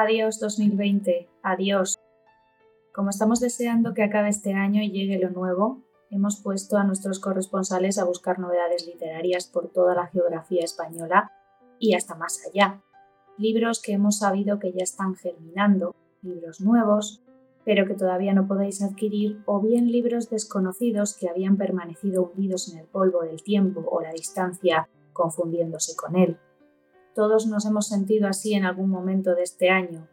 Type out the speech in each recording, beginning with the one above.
Adiós 2020, adiós. Como estamos deseando que acabe este año y llegue lo nuevo, hemos puesto a nuestros corresponsales a buscar novedades literarias por toda la geografía española y hasta más allá. Libros que hemos sabido que ya están germinando, libros nuevos, pero que todavía no podéis adquirir, o bien libros desconocidos que habían permanecido hundidos en el polvo del tiempo o la distancia, confundiéndose con él. Todos nos hemos sentido así en algún momento de este año,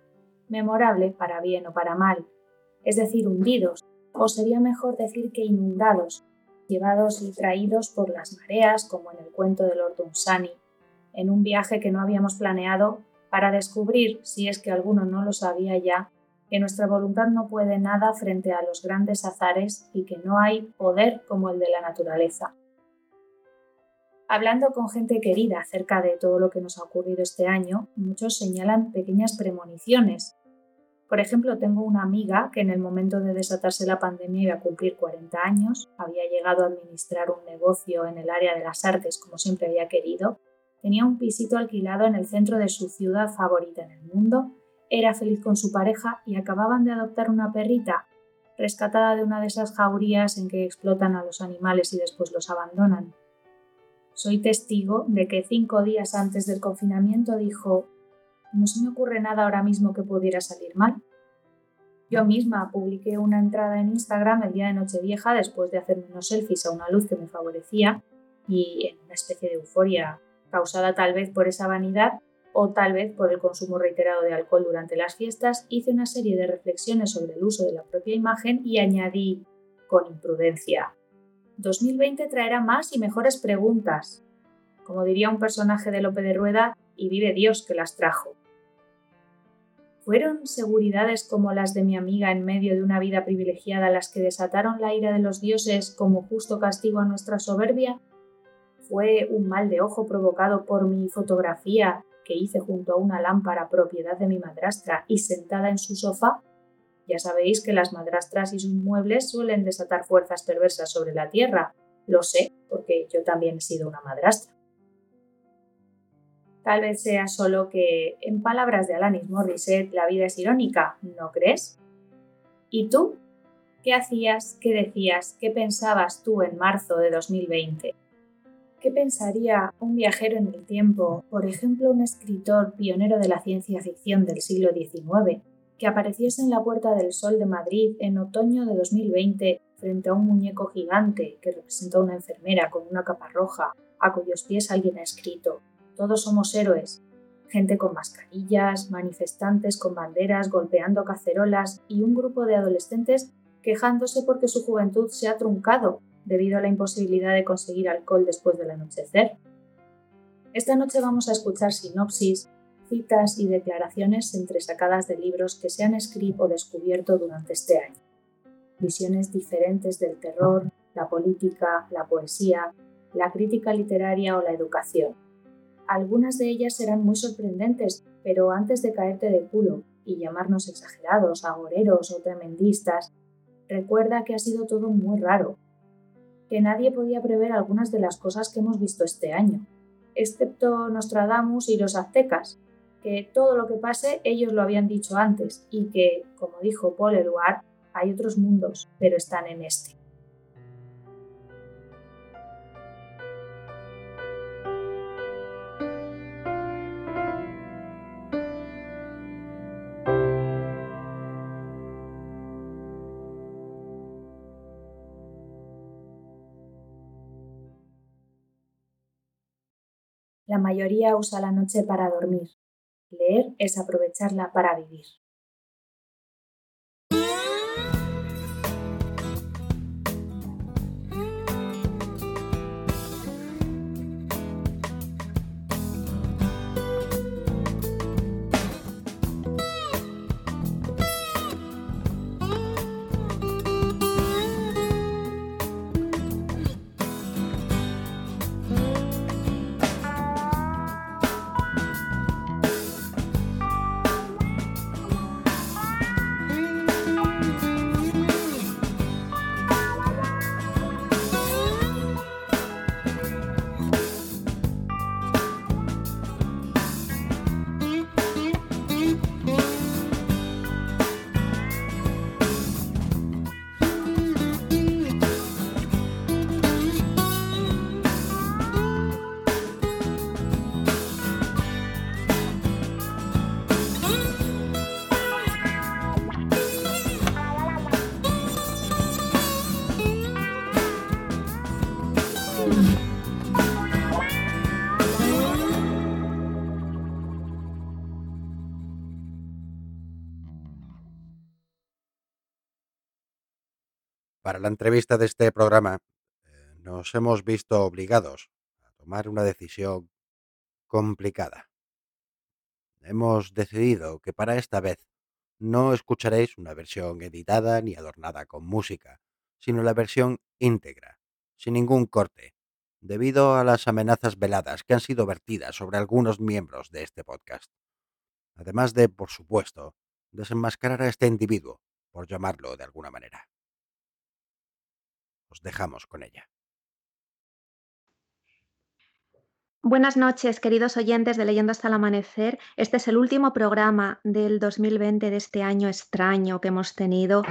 memorable para bien o para mal, es decir, hundidos, o sería mejor decir que inundados, llevados y traídos por las mareas, como en el cuento de Lord Dunsany, en un viaje que no habíamos planeado para descubrir, si es que alguno no lo sabía ya, que nuestra voluntad no puede nada frente a los grandes azares y que no hay poder como el de la naturaleza. Hablando con gente querida acerca de todo lo que nos ha ocurrido este año, muchos señalan pequeñas premoniciones, por ejemplo, tengo una amiga que en el momento de desatarse la pandemia iba a cumplir 40 años, había llegado a administrar un negocio en el área de las artes como siempre había querido, tenía un pisito alquilado en el centro de su ciudad favorita en el mundo, era feliz con su pareja y acababan de adoptar una perrita, rescatada de una de esas jaurías en que explotan a los animales y después los abandonan. Soy testigo de que cinco días antes del confinamiento dijo no se me ocurre nada ahora mismo que pudiera salir mal. Yo misma publiqué una entrada en Instagram el día de Nochevieja después de hacerme unos selfies a una luz que me favorecía y en una especie de euforia causada tal vez por esa vanidad o tal vez por el consumo reiterado de alcohol durante las fiestas, hice una serie de reflexiones sobre el uso de la propia imagen y añadí con imprudencia. 2020 traerá más y mejores preguntas. Como diría un personaje de Lope de Rueda, y vive Dios que las trajo. ¿Fueron seguridades como las de mi amiga en medio de una vida privilegiada las que desataron la ira de los dioses como justo castigo a nuestra soberbia? ¿Fue un mal de ojo provocado por mi fotografía que hice junto a una lámpara propiedad de mi madrastra y sentada en su sofá? Ya sabéis que las madrastras y sus muebles suelen desatar fuerzas perversas sobre la tierra. Lo sé, porque yo también he sido una madrastra. Tal vez sea solo que, en palabras de Alanis Morissette, la vida es irónica, ¿no crees? ¿Y tú? ¿Qué hacías, qué decías, qué pensabas tú en marzo de 2020? ¿Qué pensaría un viajero en el tiempo, por ejemplo un escritor pionero de la ciencia ficción del siglo XIX, que apareciese en la Puerta del Sol de Madrid en otoño de 2020 frente a un muñeco gigante que representa a una enfermera con una capa roja, a cuyos pies alguien ha escrito todos somos héroes. Gente con mascarillas, manifestantes con banderas, golpeando cacerolas y un grupo de adolescentes quejándose porque su juventud se ha truncado debido a la imposibilidad de conseguir alcohol después del anochecer. Esta noche vamos a escuchar sinopsis, citas y declaraciones entresacadas de libros que se han escrito o descubierto durante este año. Visiones diferentes del terror, la política, la poesía, la crítica literaria o la educación. Algunas de ellas serán muy sorprendentes, pero antes de caerte de culo y llamarnos exagerados, agoreros o tremendistas, recuerda que ha sido todo muy raro, que nadie podía prever algunas de las cosas que hemos visto este año, excepto Nostradamus y los aztecas, que todo lo que pase ellos lo habían dicho antes y que, como dijo Paul Eluard, hay otros mundos, pero están en este. La mayoría usa la noche para dormir. Leer es aprovecharla para vivir. Para la entrevista de este programa eh, nos hemos visto obligados a tomar una decisión complicada. Hemos decidido que para esta vez no escucharéis una versión editada ni adornada con música, sino la versión íntegra, sin ningún corte, debido a las amenazas veladas que han sido vertidas sobre algunos miembros de este podcast. Además de, por supuesto, desenmascarar a este individuo, por llamarlo de alguna manera dejamos con ella. Buenas noches, queridos oyentes de Leyendo hasta el Amanecer. Este es el último programa del 2020 de este año extraño que hemos tenido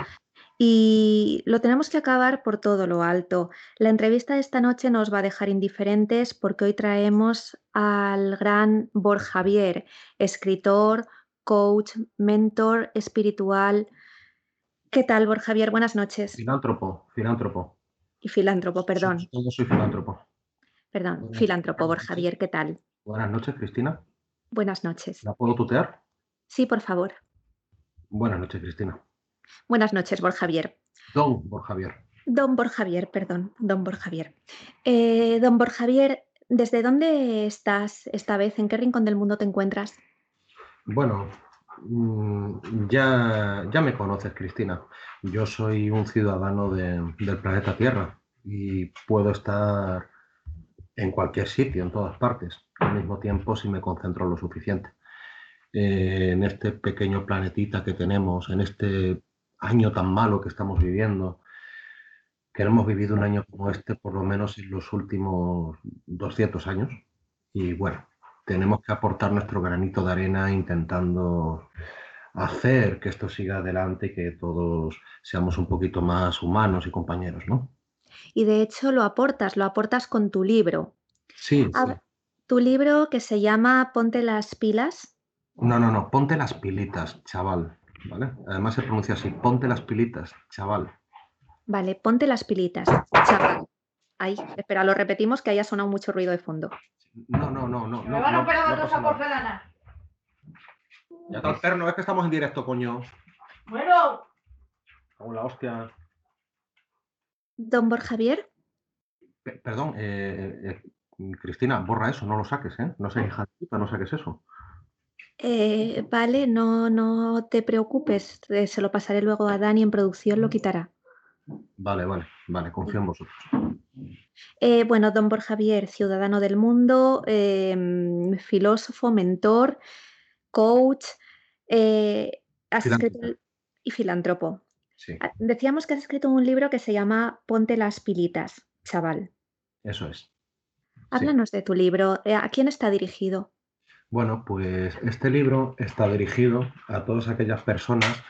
y lo tenemos que acabar por todo lo alto. La entrevista de esta noche nos va a dejar indiferentes porque hoy traemos al gran Borja Javier, escritor, coach, mentor espiritual. ¿Qué tal, Borja Javier? Buenas noches. Filántropo, filántropo y filántropo, perdón. Yo soy filántropo. Perdón, filántropo, Borja Javier, ¿qué tal? Buenas noches, Cristina. Buenas noches. ¿La puedo tutear? Sí, por favor. Buenas noches, Cristina. Buenas noches, Borja Javier. Don Borja Javier. Don Borja Javier, perdón, don Borja Javier. Eh, don Borja Javier, ¿desde dónde estás esta vez? ¿En qué rincón del mundo te encuentras? Bueno, ya, ya me conoces, Cristina. Yo soy un ciudadano del planeta Tierra y puedo estar en cualquier sitio, en todas partes, al mismo tiempo si me concentro lo suficiente. Eh, en este pequeño planetita que tenemos, en este año tan malo que estamos viviendo, que no hemos vivido un año como este por lo menos en los últimos 200 años. Y bueno, tenemos que aportar nuestro granito de arena intentando hacer que esto siga adelante y que todos seamos un poquito más humanos y compañeros, ¿no? Y de hecho lo aportas, lo aportas con tu libro. Sí. Tu libro que se llama Ponte las pilas. No, no, no, ponte las pilitas, chaval. ¿Vale? Además se pronuncia así, ponte las pilitas, chaval. Vale, ponte las pilitas, chaval. Ahí, espera, lo repetimos que haya sonado mucho ruido de fondo. No, no, no, no. Me van a operar no, porcelana. Ya está alterno, es que estamos en directo, coño. Bueno. Hola, hostia. Don Borja Javier. perdón, eh, eh, Cristina, borra eso, no lo saques, ¿eh? No sé, hija de no saques eso. Eh, vale, no, no te preocupes, se lo pasaré luego a Dani en producción, lo quitará. Vale, vale, vale, confío en vosotros. bueno, don Borja Javier, ciudadano del mundo, em, filósofo, mentor, coach, eh, y filántropo. Ah, decíamos que has escrito un libro que se llama Ponte las pilitas, chaval. Eso es. Háblanos de tu libro. Eh, ¿A quién está dirigido? Bueno, pues este libro está dirigido a todas aquellas personas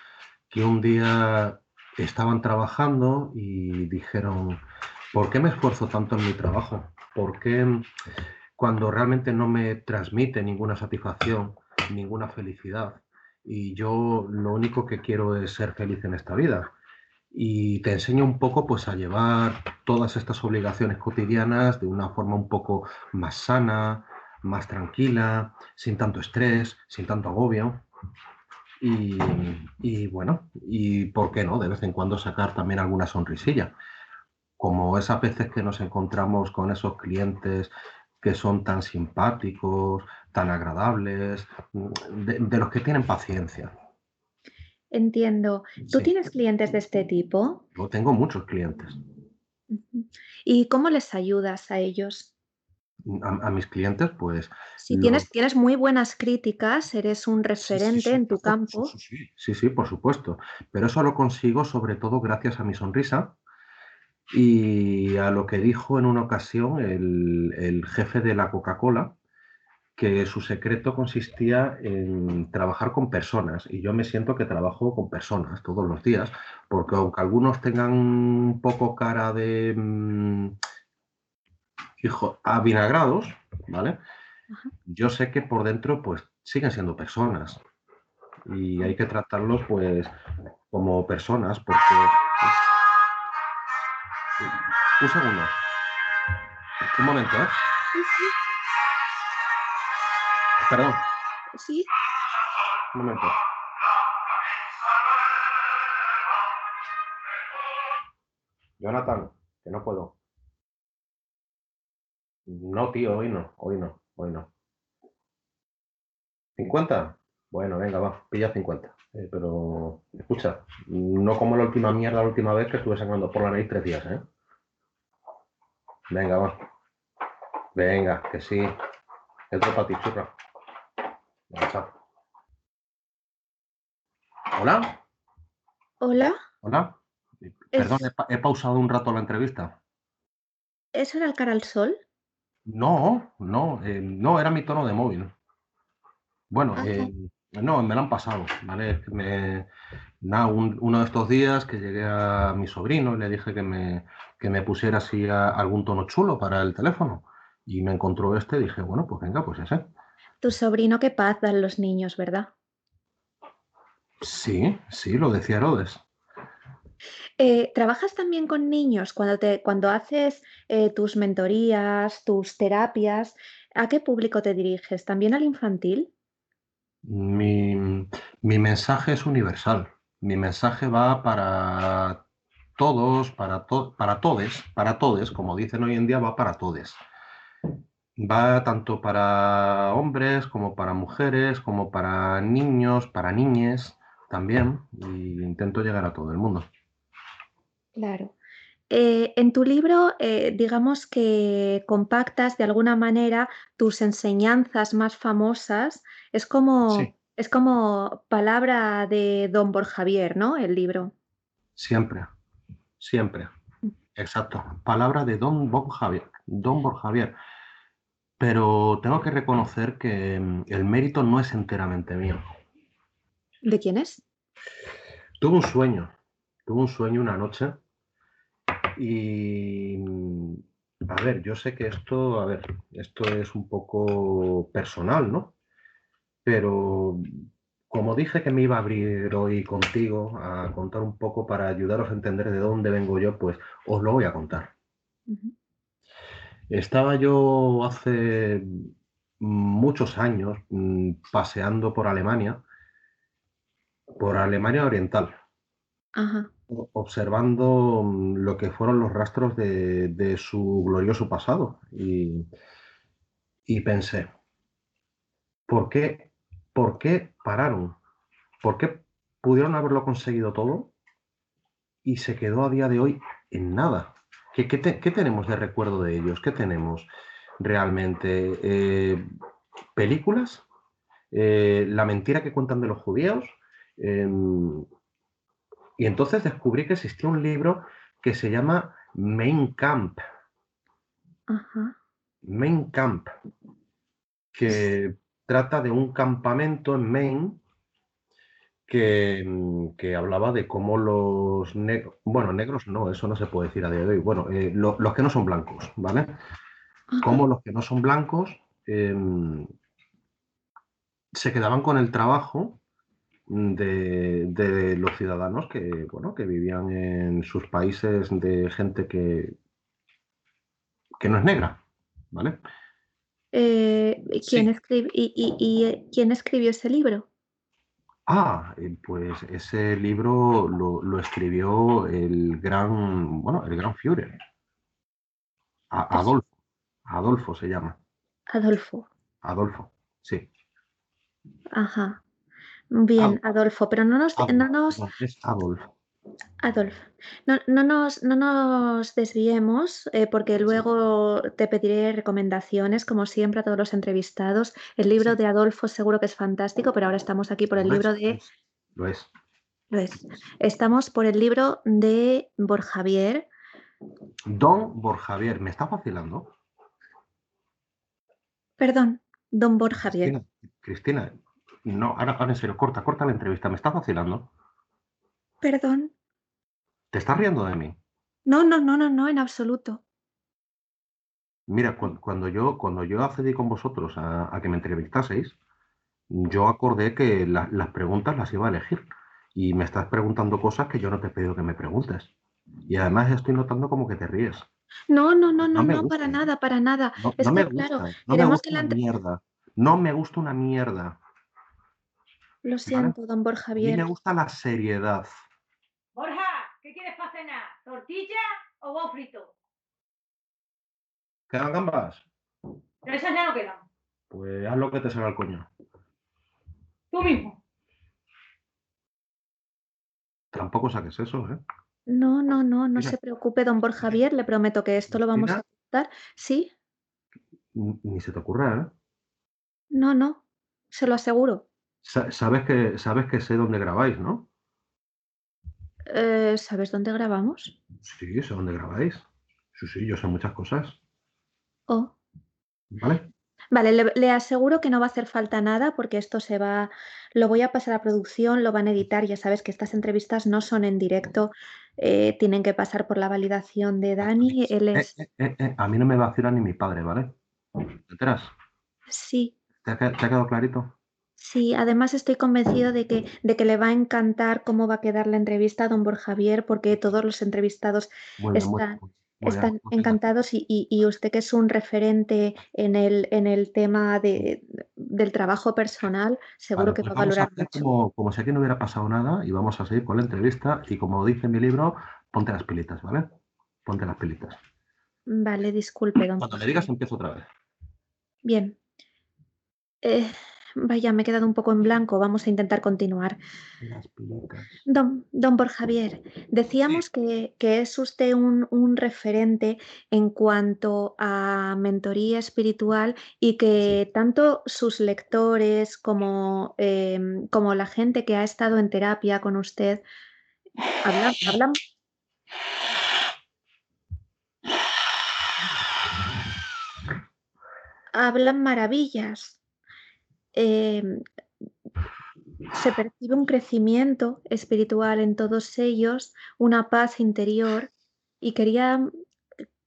que un día estaban trabajando y dijeron, ¿por qué me esfuerzo tanto en mi trabajo? ¿Por qué cuando realmente no me transmite ninguna satisfacción, ninguna felicidad. Y yo lo único que quiero es ser feliz en esta vida. Y te enseño un poco pues a llevar todas estas obligaciones cotidianas de una forma un poco más sana, más tranquila, sin tanto estrés, sin tanto agobio. Y, y, bueno, y por qué no, de vez en cuando sacar también alguna sonrisilla. Como esas veces que nos encontramos con esos clientes que son tan simpáticos, tan agradables, de, los que tienen paciencia. Entiendo. ¿Tú tienes clientes de este tipo? Yo tengo muchos clientes. ¿Y cómo les ayudas a ellos? A, mis clientes, pues... Si tienes, tienes muy buenas críticas, eres un referente en tu campo. Sí, sí, por supuesto. Pero eso lo consigo sobre todo gracias a mi sonrisa y a lo que dijo en una ocasión el, el jefe de la Coca-Cola, que su secreto consistía en trabajar con personas y yo me siento que trabajo con personas todos los días, porque aunque algunos tengan un poco cara de mm, hijo avinagrados, ¿vale? Yo sé que por dentro pues siguen siendo personas y hay que tratarlos pues como personas porque un segundo. un momento, ¿eh? Sí, sí. Perdón, Sí. un momento. Jonathan, que no puedo. No, tío, hoy no, hoy no, hoy no. ¿50? Bueno, venga, va, pilla 50. Eh, pero, escucha, no como la última mierda la última vez que estuve sacando por la nariz tres días, ¿eh? Venga, va. Venga, que sí. Esto para ti, churra. Venga, chao. ¿Hola? Hola. ¿Hola? Es- Perdón, he, pa- he pausado un rato la entrevista. ¿Eso era el cara al sol? No, no, eh, no, era mi tono de móvil. Bueno, Ajá. eh, no, me lo han pasado, ¿vale? Me- nada, un- uno de estos días que llegué a mi sobrino y le dije que me, que me pusiera así a- algún tono chulo para el teléfono. Y me encontró este y dije, bueno, pues venga, pues ese. Tu sobrino, qué paz dan los niños, ¿verdad? Sí, sí, lo decía Herodes. Eh, ¿trabajas también con niños cuando, te, cuando haces eh, tus mentorías, tus terapias? ¿A qué público te diriges? ¿También al infantil? Mi, mi mensaje es universal. Mi mensaje va para todos, para, to- para todes, para todes, como dicen hoy en día, va para todes. Va tanto para hombres como para mujeres, como para niños, para niñes también. Intento llegar a todo el mundo. Claro. Eh, en tu libro, eh, digamos que compactas de alguna manera tus enseñanzas más famosas. Es como, Sí. es como palabra de Don Borjavier, ¿no? El libro. Siempre, siempre. Exacto. Palabra de Don Borjavier. Don Borjavier. Pero tengo que reconocer que mm, el mérito no es enteramente mío. ¿De quién es? Tuve un sueño, tuve un sueño una noche y mm, a ver, yo sé que esto, a ver, esto es un poco personal, ¿no? Pero como dije que me iba a abrir hoy contigo a contar un poco para ayudaros a entender de dónde vengo yo, pues os lo voy a contar. Estaba yo hace muchos años mm, paseando por Alemania, por Alemania Oriental. Ajá. Observando mm, lo que fueron los rastros de, su glorioso pasado y, y pensé, ¿por qué, ¿por qué pararon? ¿Por qué pudieron haberlo conseguido todo y se quedó a día de hoy en nada? ¿Qué, qué qué tenemos de recuerdo de ellos? ¿Qué tenemos realmente? Eh, ¿Películas? Eh, ¿La mentira que cuentan de los judíos? Em, y entonces descubrí que existía un libro que se llama Mein Camp, Ajá. Mein Camp, que trata de un campamento en Maine que, mm, que hablaba de cómo los negros, bueno, negros no, eso no se puede decir a día de hoy, bueno, eh, lo- los que no son blancos, ¿vale? Ajá. Cómo los que no son blancos em, se quedaban con el trabajo de, de los ciudadanos que, bueno, que vivían en sus países de gente que, que no es negra, ¿vale? Eh, ¿y ¿quién, Sí. escribe, y, y- y, eh, ¿Quién escribió ese libro? Ah, eh, pues ese libro lo, lo escribió el gran, bueno, el gran Führer, A- Adolfo, Adolfo se llama, Adolfo. Adolfo, sí. Ajá. Bien, Adolfo, pero no nos, no Adolfo, nos, Adolfo. No, no nos, no nos desviemos, eh, porque luego te pediré recomendaciones, como siempre, a todos los entrevistados. El libro Sí. de Adolfo seguro que es fantástico, pero ahora estamos aquí por el Lo libro de... Lo es. lo es. Estamos por el libro de Borjavier. Don Borjavier, ¿me está vacilando? Perdón, Don Borjavier. Cristina, Cristina, no, ahora, ahora en serio, corta, corta la entrevista, ¿me estás vacilando? Perdón. ¿Te estás riendo de mí? No, no, no, no, no, en absoluto. Mira, cuan- cuando, yo, cuando yo accedí con vosotros a, a que me entrevistaseis, yo acordé que la- las preguntas las iba a elegir. Y me estás preguntando cosas que yo no te he pedido que me preguntes. Y además estoy notando como que te ríes. No, no, no, no, No me no, para gustan. nada, para nada. No, Es no me que, claro. No me queremos que gusta la una mierda. No me gusta una mierda. Lo siento, don Borja A mí me gusta la seriedad. Borja, ¿qué quieres para cenar? ¿Tortilla o huevo frito? ¿Quedan gambas? Pero esas ya no quedan. Pues haz lo que te salga el coño. Tú mismo. Tampoco saques eso, ¿eh? No, no, no, no Mira. se preocupe, don Borja Javier. Le prometo que esto lo vamos a aceptar. Sí, Ni ni se te ocurra, ¿eh? no, no, se lo aseguro. Sa- Sabes que, sabes que sé dónde grabáis, ¿no? Eh, ¿sabes dónde grabamos? Sí, sé dónde grabáis. Sí, sí, yo sé muchas cosas. Oh. ¿Vale? Vale, le, le aseguro que no va a hacer falta nada porque esto se va, lo voy a pasar a producción, lo van a editar. Ya sabes que estas entrevistas no son en directo, eh, tienen que pasar por la validación de Dani. Él Eh, es, eh, eh, eh, A mí no me vacila ni mi padre, ¿vale? ¿Te enteras? sí, ¿Te ha, qued- te ha quedado clarito? Sí. Además estoy convencido de que, de que le va a encantar cómo va a quedar la entrevista a don Borja Javier porque todos los entrevistados muy muy están muy bien. encantados y, y- y usted que es un referente en el, en el tema de, del trabajo personal, seguro que pues va a valorar mucho. como, como si aquí no hubiera pasado nada y vamos a seguir con la entrevista y como dice mi libro, ponte las pilitas, ¿vale? Ponte las pilitas. Vale, disculpe, don Cuando me digas empiezo otra vez. Bien. Eh, vaya, me he quedado un poco en blanco. Vamos a intentar continuar. Las. Don, don Borja Javier, decíamos que, que es usted un, un referente en cuanto a mentoría espiritual y que tanto sus lectores como, em, como la gente que ha estado en terapia con usted hablan, hablan, hablan maravillas. Em, se percibe un crecimiento espiritual en todos ellos, una paz interior y quería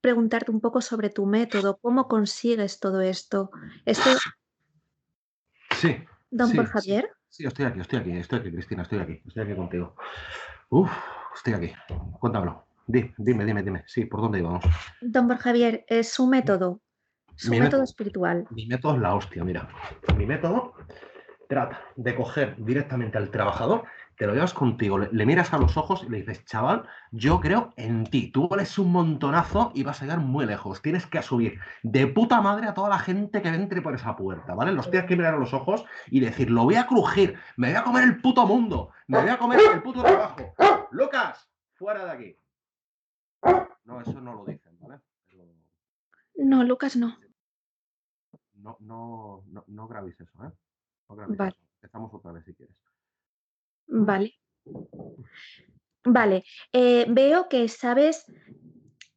preguntarte un poco sobre tu método, cómo consigues todo esto. Esto, Sí, don Sí, sí. Javier, sí, estoy aquí, estoy aquí, estoy aquí, Cristina, estoy aquí, estoy aquí contigo. Uf, estoy aquí. Cuéntamelo. Di- dime, dime, dime. Sí, ¿por dónde íbamos? don Borja Javier, es su método, su Mi método método. espiritual. Mi método es la hostia, mira. Mi método trata de coger directamente al trabajador, te lo llevas contigo, le, le miras a los ojos y le dices, chaval, yo creo en ti, tú vales un montonazo y vas a llegar muy lejos. Tienes que subir de puta madre a toda la gente que entre por esa puerta, ¿vale? Los tienes que mirar a los ojos y decir, lo voy a crujir, me voy a comer el puto mundo, me voy a comer el puto trabajo. Lucas, fuera de aquí. No, eso no lo dicen, ¿vale? Pero No, Lucas, no. No, no, no, no grabéis eso, ¿eh? No grabéis Vale. eso. Empezamos otra vez si quieres. Vale. Vale. eh, veo que sabes,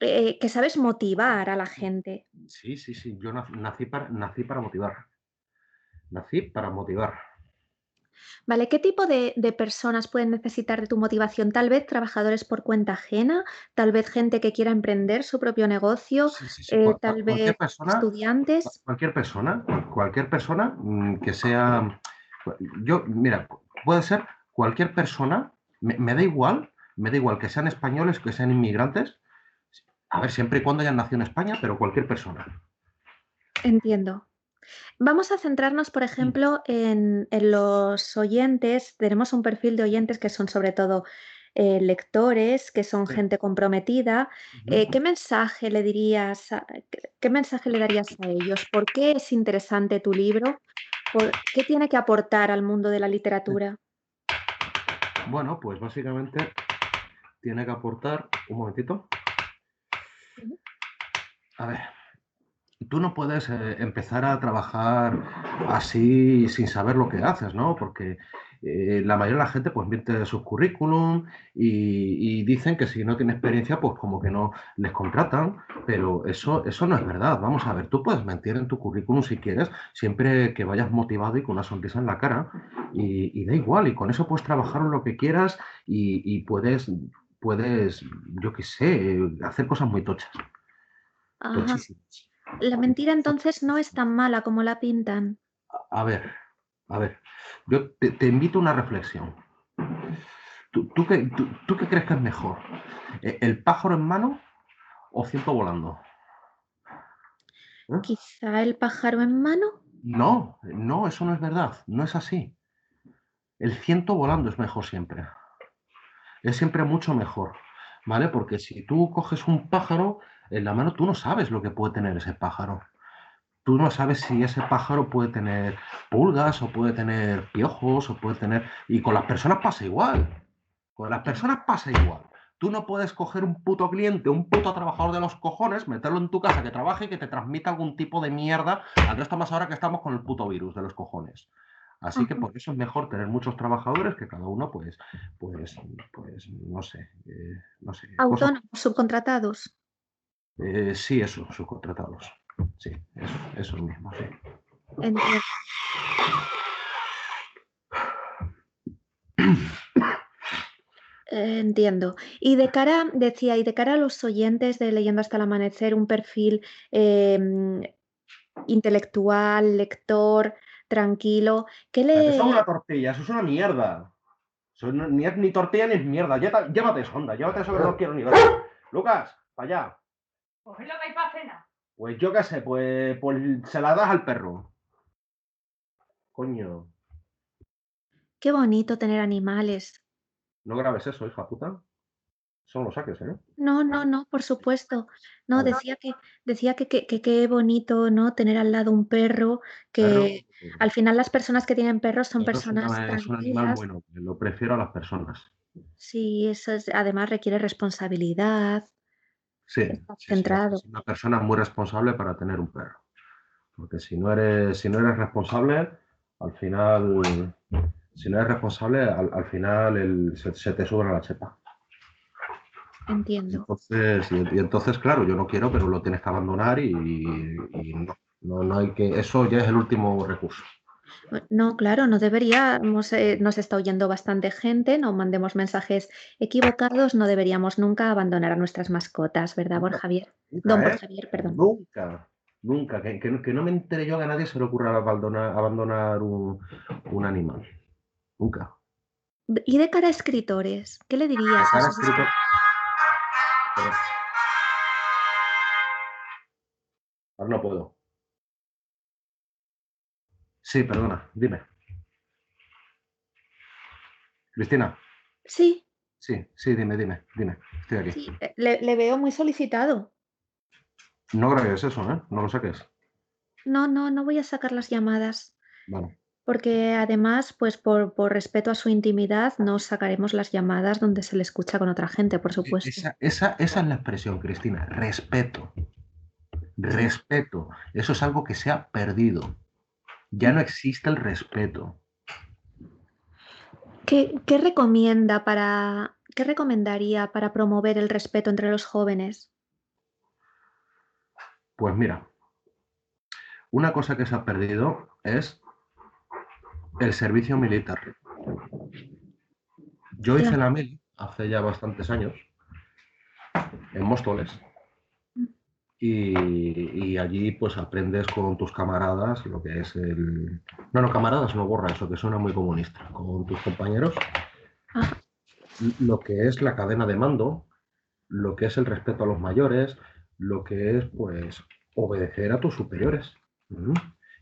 eh, que sabes motivar a la gente. Sí, sí, sí. Yo nac- nací para, nací para motivar. Nací para motivar. Vale, ¿qué tipo de, de personas pueden necesitar de tu motivación? Tal vez trabajadores por cuenta ajena, tal vez gente que quiera emprender su propio negocio, Sí, sí, sí. eh, tal vez persona, estudiantes. cualquier persona, cualquier persona mm, que sea. Yo, mira, puede ser cualquier persona, me, me da igual, me da igual que sean españoles, que sean inmigrantes. A ver, siempre y cuando hayan nacido en España, pero cualquier persona. Entiendo. Vamos a centrarnos, por ejemplo, en, en los oyentes. Tenemos un perfil de oyentes que son sobre todo eh, lectores, que son Sí. gente comprometida. Eh, ¿qué mensaje le dirías, a- qué, qué mensaje le darías a ellos? ¿Por qué es interesante tu libro? ¿Por qué tiene que aportar al mundo de la literatura? Bueno, pues básicamente tiene que aportar. Un momentito. A ver, tú no puedes eh, empezar a trabajar así sin saber lo que haces, ¿no? Porque eh, la mayoría de la gente pues miente sus currículum y, y dicen que si no tiene experiencia pues como que no les contratan, pero eso, eso no es verdad. Vamos a ver, tú puedes mentir en tu currículum si quieres, siempre que vayas motivado y con una sonrisa en la cara y, y da igual, y con eso puedes trabajar lo que quieras y, y puedes, puedes, yo qué sé, hacer cosas muy tochas. Ajá. tochísimas. La mentira entonces no es tan mala como la pintan. A ver, a ver, yo te, te invito a una reflexión. ¿Tú, tú qué, tú- tú qué crees que es mejor? ¿E- ¿El pájaro en mano o ciento volando. ¿Eh? Quizá el pájaro en mano. No, no, eso no es verdad, no es así. El ciento volando es mejor siempre. Es siempre mucho mejor, ¿vale? Porque si tú coges un pájaro en la mano, tú no sabes lo que puede tener ese pájaro. Tú no sabes si ese pájaro puede tener pulgas o puede tener piojos o puede tener... Y con las personas pasa igual. Con las personas pasa igual. Tú no puedes coger un puto cliente, un puto trabajador de los cojones, meterlo en tu casa que trabaje y que te transmita algún tipo de mierda, al resto más ahora que estamos con el puto virus de los cojones. Así que por eso es mejor tener muchos trabajadores que cada uno, pues, pues, pues, no sé, eh, no sé. Autónomos, subcontratados. Eh, sí, eso, subcontratados. Sí, eso, eso mismo, sí. Entiendo. Entiendo. Y de cara, decía, y de cara a los oyentes de Leyendo hasta el amanecer, un perfil em, intelectual, lector, tranquilo, ¿qué Eso es le... una tortilla, eso es una mierda. Eso no- ni ni tortilla ni es mierda. Llévate, llévate eso, anda, llévate eso que no quiero ni ver. Lucas, para allá. Cogedlo que hay para cenar. Pues yo qué sé, pues, pues se la das al perro. Coño, Qué bonito tener animales. no grabes eso, hija puta. Eso no lo saques, ¿eh? No, no, no, por supuesto. No, decía que, decía que que- que qué bonito, ¿no? Tener al lado un perro, Perro, que al final las personas que tienen perros son perro es una- personas es un animal bueno, lo prefiero a las personas. Sí, eso es, además requiere responsabilidad. Sí, Estás sí, sí, centrado. es una persona muy responsable para tener un perro. Porque si no eres, si no eres responsable, al final, si no eres responsable, al, al final el- se, se te sube a la chepa. Entiendo. Entonces, y, y entonces, claro, yo no quiero, pero lo tienes que abandonar y, y no, no, no hay que, eso ya es el último recurso. No, claro, no deberíamos, eh, nos está oyendo bastante gente, no mandemos mensajes equivocados, no deberíamos nunca abandonar a nuestras mascotas, ¿verdad. Borja Javier? Nunca, Don ¿eh? Borja Javier, perdón. Nunca, nunca, que, que no- que no me entere yo que a nadie se le ocurra abandonar, abandonar un, un animal. Nunca. Y de cara a escritores, ¿qué le dirías a esos escritor- Pero- Ahora no puedo. Sí, perdona, dime. Cristina, Sí, sí, sí, dime, dime, dime. Estoy aquí. sí, eh, le, le veo muy solicitado. No grabes eso, ¿eh? No lo saques. No, no, no voy a sacar las llamadas, Vale. porque además, pues por, por respeto a su intimidad, no sacaremos las llamadas donde se le escucha con otra gente, por supuesto. Esa, esa, esa es la expresión, Cristina. Respeto. Respeto. Eso es algo que se ha perdido. Ya no existe el respeto. ¿Qué, qué recomienda para, qué recomendaría para promover el respeto entre los jóvenes? Pues mira, una cosa que se ha perdido es el servicio militar. Yo hice la mili hace ya bastantes años en Móstoles. Y, y allí pues aprendes con tus camaradas lo que es el... No, no, camaradas no borra eso, que suena muy comunista. Con tus compañeros lo que es la cadena de mando, lo que es el respeto a los mayores, lo que es pues obedecer a tus superiores.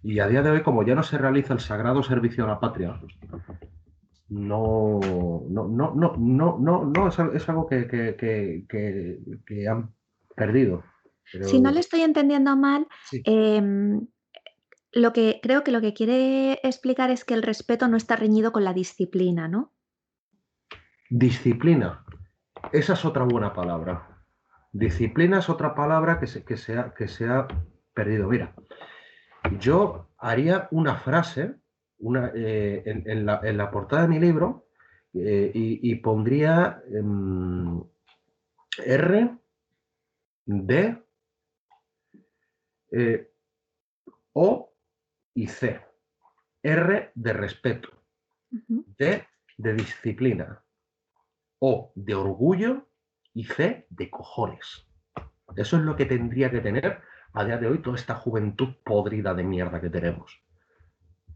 Y a día de hoy, como ya no se realiza el sagrado servicio a la patria, no, no, no, no, no, no, no es, al- es algo que- que- que han perdido. Pero- Si no le estoy entendiendo mal, Sí. em, lo que creo que lo que quiere explicar es que el respeto no está reñido con la disciplina, ¿no? Disciplina. Esa es otra buena palabra. Disciplina es otra palabra que se, que se, ha, que se ha perdido. Mira, yo haría una frase una, eh, en, en la, en la portada de mi libro eh, y, y pondría em, R, D, eh, O y C. R de respeto. D de disciplina, O de orgullo y C de cojones. Eso es lo que tendría que tener a día de hoy toda esta juventud podrida de mierda que tenemos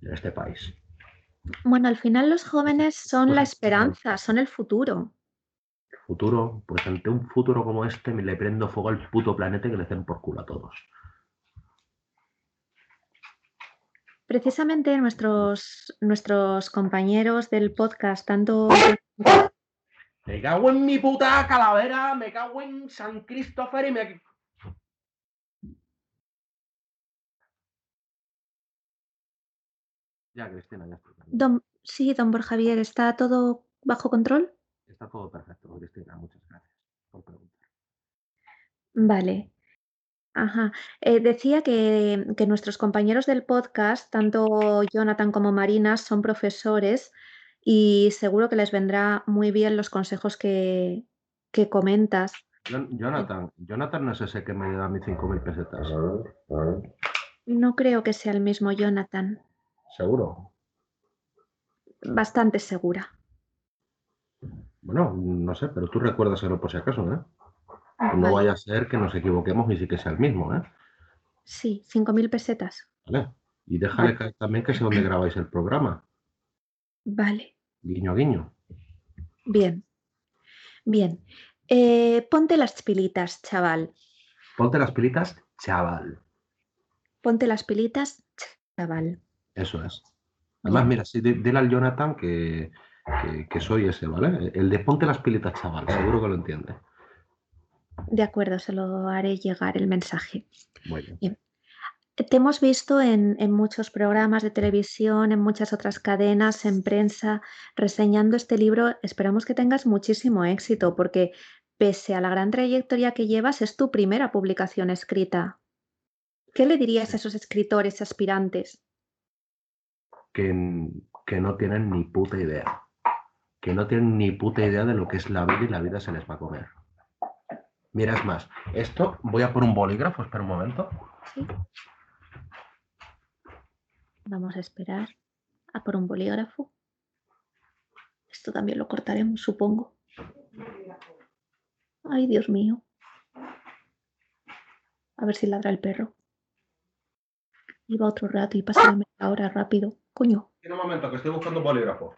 en este país. Bueno, al final los jóvenes son la Pues, esperanza, son el futuro. Futuro, pues ante un futuro como este me le prendo fuego al puto planeta y que le den por culo a todos. Precisamente nuestros, nuestros compañeros del podcast, tanto Me cago en mi puta calavera, me cago en San Christopher y me. Ya, Cristina, ya estoy. Don, sí, don Borja Javier, ¿está todo bajo control? Está todo perfecto, Cristina. Muchas gracias por preguntar. Vale. Ajá. Eh, decía que, que nuestros compañeros del podcast, tanto Jonathan como Marina, son profesores y seguro que les vendrá muy bien los consejos que, que comentas. Jon- Jonathan, Jonathan no es ese que me da mis 5.000 pesetas. No creo que sea el mismo Jonathan, Seguro. bastante segura. Bueno, no sé, pero tú recuérdaselo por si acaso, ¿eh? No Vale. vaya a ser que nos equivoquemos y sí que sea el mismo, ¿eh? Sí, 5.000 pesetas. ¿Vale? Y déjale caer también que sé dónde grabáis el programa. Vale, Guiño, guiño. bien. Bien. Eh, ponte las pilitas, chaval. Ponte las pilitas, chaval. Ponte las pilitas, chaval. Eso es. Además, mira, sí, di- dile al Jonathan que, que, que soy ese, ¿vale? El de ponte las pilitas, chaval. Seguro que lo entiende. De acuerdo, se lo haré llegar el mensaje. Muy bien. Te hemos visto en, en muchos programas de televisión, en muchas otras cadenas, en prensa, reseñando este libro. Esperamos que tengas muchísimo éxito porque pese a la gran trayectoria que llevas, es tu primera publicación escrita. ¿Qué le dirías a esos escritores aspirantes? Que, que no tienen ni puta idea. Que no tienen ni puta idea de lo que es la vida y la vida se les va a comer. Mira, es más, esto voy a por un bolígrafo, espera un momento. ¿Sí? Vamos a esperar a por un bolígrafo. Esto también lo cortaremos, supongo. Ay, Dios mío. A ver si ladra el perro. Iba otro rato y pasa media hora rápido. Coño. En un momento, que estoy buscando un bolígrafo.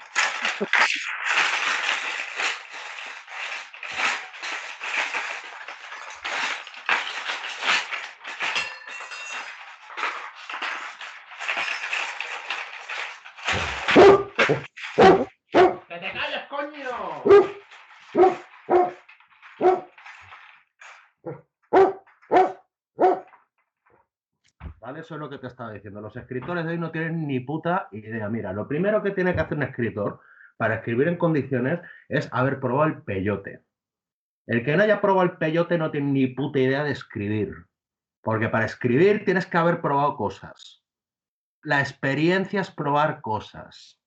Eso es lo que te estaba diciendo. Los escritores de hoy no tienen ni puta idea. Mira, lo primero que tiene que hacer un escritor para escribir en condiciones es haber probado el peyote. El que no haya probado el peyote no tiene ni puta idea de escribir. Porque para escribir tienes que haber probado cosas. La experiencia es probar cosas.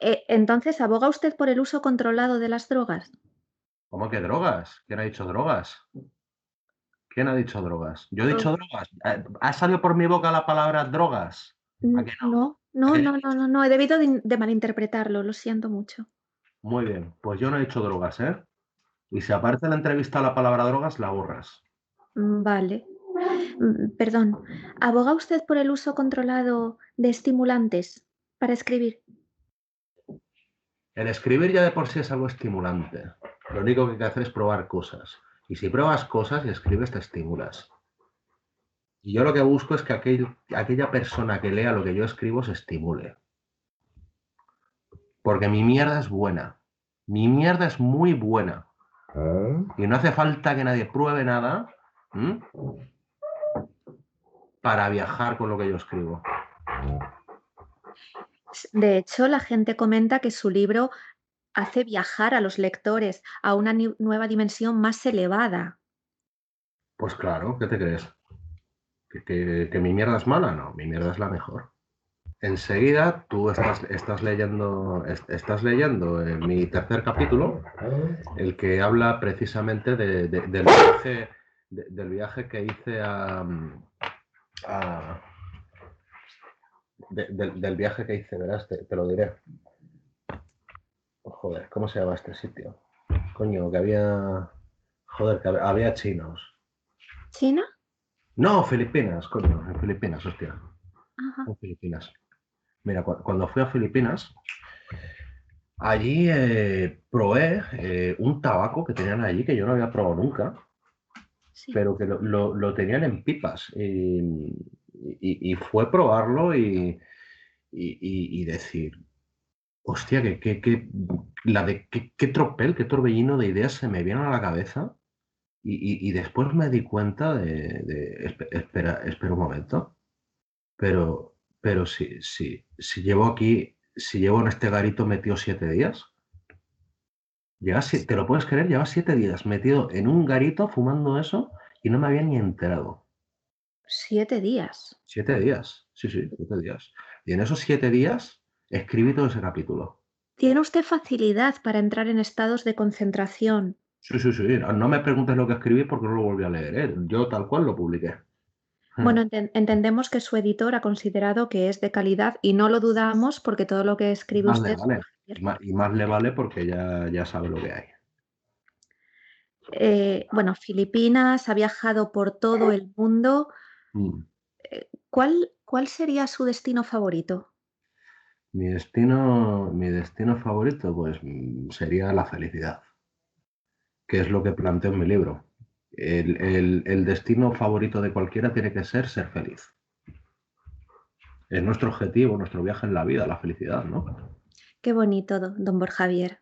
Eh, entonces, ¿aboga usted por el uso controlado de las drogas? ¿Cómo que drogas? ¿Quién ha dicho drogas? ¿Quién ha dicho drogas? Yo he dicho drogas. Eh, ¿Ha salido por mi boca la palabra drogas? Que no? No, no, ¿A que no, no, no, no. He debido de, de malinterpretarlo. Lo siento mucho. Muy bien, pues yo no he dicho drogas, ¿eh? Y si aparece en la entrevista la palabra drogas, la borras. Mm, Vale. Mm, Perdón. ¿Aboga usted por el uso controlado de estimulantes para escribir? El escribir ya de por sí es algo estimulante. Lo único que hay que hacer es probar cosas. Y si pruebas cosas y escribes, te estimulas. Y yo lo que busco es que aquel- aquella persona que lea lo que yo escribo se estimule. Porque mi mierda es buena. Mi mierda es muy buena. Y no hace falta que nadie pruebe nada ¿m? para viajar con lo que yo escribo. S- De hecho, la gente comenta que su libro hace viajar a los lectores a una nueva dimensión más elevada. Pues claro, ¿qué te crees? ¿Que, mi mierda es mala? No, mi mierda es la mejor. Enseguida tú estás, estás leyendo, es- estás leyendo en mi tercer capítulo, el que habla precisamente de- de- del, viaje, de- del viaje que hice a, de- del, viaje que hice, verás, te lo diré. Joder, ¿cómo se llama este sitio? Coño, que había. Joder, que había, chinos. ¿China? No, Filipinas, coño, en Filipinas, hostia. Ajá. En Filipinas. Mira, cu- cuando fui a Filipinas, Allí eh, probé eh, un tabaco que tenían allí que yo no había probado nunca, Sí. pero que lo, lo- lo tenían en pipas. Y, y- y fue probarlo y- y decir, hostia, que, que- que- la de, qué, qué tropel, qué torbellino de ideas se me vienen a la cabeza. Y, y- y después me di cuenta de, de- espe- espera, espera un momento. Pero, pero si, si, si llevo aquí, si llevo en este garito metido siete días, lleva te lo puedes creer, lleva siete días metido en un garito fumando eso y no me había ni enterado. Siete días. Siete días, sí, sí, siete días. Y en esos siete días escribí todo ese capítulo. Tiene usted facilidad para entrar en estados de concentración. Sí, sí, sí. No me preguntes lo que escribí porque no lo volví a leer. ¿eh? Yo tal cual lo publiqué. Bueno, enten- entendemos que su editor ha considerado que es de calidad y no lo dudamos porque todo lo que escribe Más le usted. vale. Y más, y más le vale porque ya, ya sabe lo que hay. Eh, bueno, Filipinas, ha viajado por todo el mundo. Mm. ¿Cuál, cuál sería su destino favorito? Mi destino, mi destino favorito, pues mm, sería la felicidad, que es lo que planteo en mi libro. El, el- el destino favorito de cualquiera tiene que ser ser feliz. Es nuestro objetivo, nuestro viaje en la vida, la felicidad, ¿no? Qué bonito, do- don Borja Javier.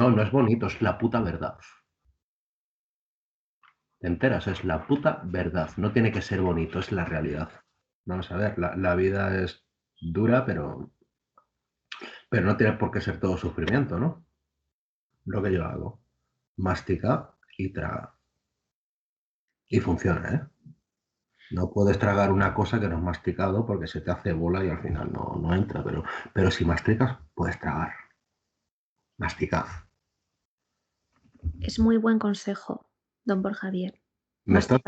No, no es bonito, es la puta verdad. ¿Te enteras? Es la puta verdad. No tiene que ser bonito, es la realidad. Vamos a ver, la, la vida es dura, pero, pero no tiene por qué ser todo sufrimiento, ¿no? Lo que yo hago. Mastica y traga. Y funciona, ¿eh? No puedes tragar una cosa que no has masticado porque se te hace bola y al final no, no entra, pero, pero si masticas, puedes tragar. Masticad. Es muy buen consejo, don Borja Javier. ¿Me estás,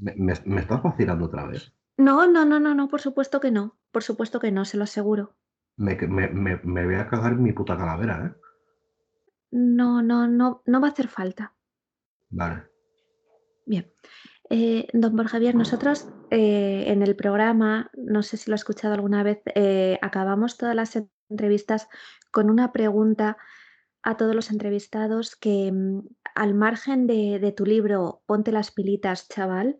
me- me estás vacilando otra vez? No, no, no, no, no, por supuesto que no. Por supuesto que no, se lo aseguro. Me, me- me- me voy a cagar en mi puta calavera, ¿eh? No, no, no, no va a hacer falta. Vale. Bien. Eh, don Borja Javier, nosotros eh, en el programa, no sé si lo ha escuchado alguna vez, eh, acabamos todas las entrevistas con una pregunta a todos los entrevistados que mm, al margen de, de tu libro Ponte las pilitas, chaval,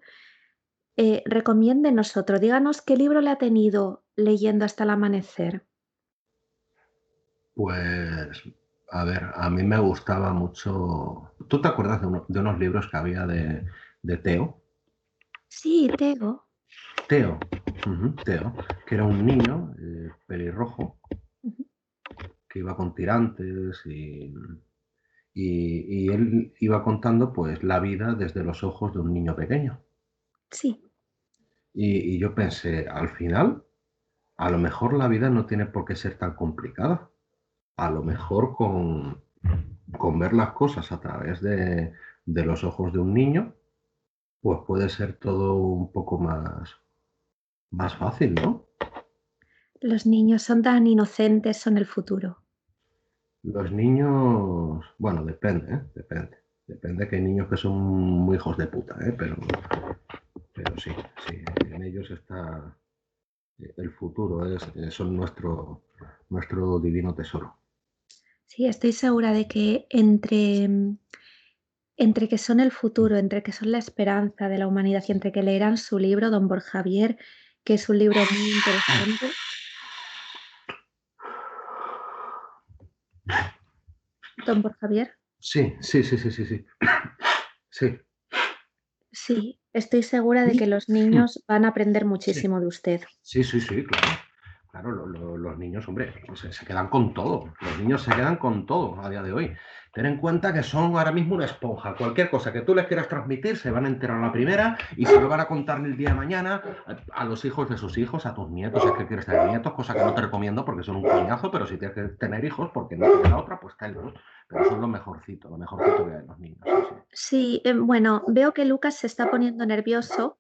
eh, recomiéndenos otro. Díganos qué libro le ha tenido leyendo hasta el amanecer. Pues, a ver, a mí me gustaba mucho. ¿Tú te acuerdas de, uno- de unos libros que había de, de Teo? Sí. Teo, ujú, Teo, que era un niño eh, pelirrojo que iba con tirantes y, y, y él iba contando pues la vida desde los ojos de un niño pequeño. Sí, Y, y yo pensé, al final, a lo mejor la vida no tiene por qué ser tan complicada. A lo mejor con, con ver las cosas a través de, de los ojos de un niño, pues puede ser todo un poco más, más fácil, ¿no? los niños son tan inocentes, son el futuro. Los niños, bueno, depende, ¿eh? Depende. Depende que hay niños que son muy hijos de puta, ¿eh? Pero, pero sí, sí, en ellos está eh, el futuro, es, eh, son nuestro, nuestro divino tesoro. Sí, estoy segura de que entre, mm, entre que son el futuro, entre que son la esperanza de la humanidad y entre que leerán su libro, Don Borja Javier, que es un libro muy interesante. Don Borja Javier, Sí, sí, sí, sí, sí, sí. Sí, sí, estoy segura de que los niños van a aprender muchísimo de usted. sí, sí, sí, claro. Claro, lo- lo- los niños, hombre, se, se quedan con todo. Los niños se quedan con todo a día de hoy. Ten en cuenta que son ahora mismo una esponja. Cualquier cosa que tú les quieras transmitir se van a enterar a la primera y se lo van a contar el día de mañana a, a los hijos de sus hijos, a tus nietos, si es que quieres tener nietos, cosa que no te recomiendo porque son un coñazo, pero si tienes que tener hijos porque no te queda otra, pues tenlos. Pero son lo mejorcito, lo mejorcito que hay los niños. sí, eh, bueno, veo que Lucas se está poniendo nervioso.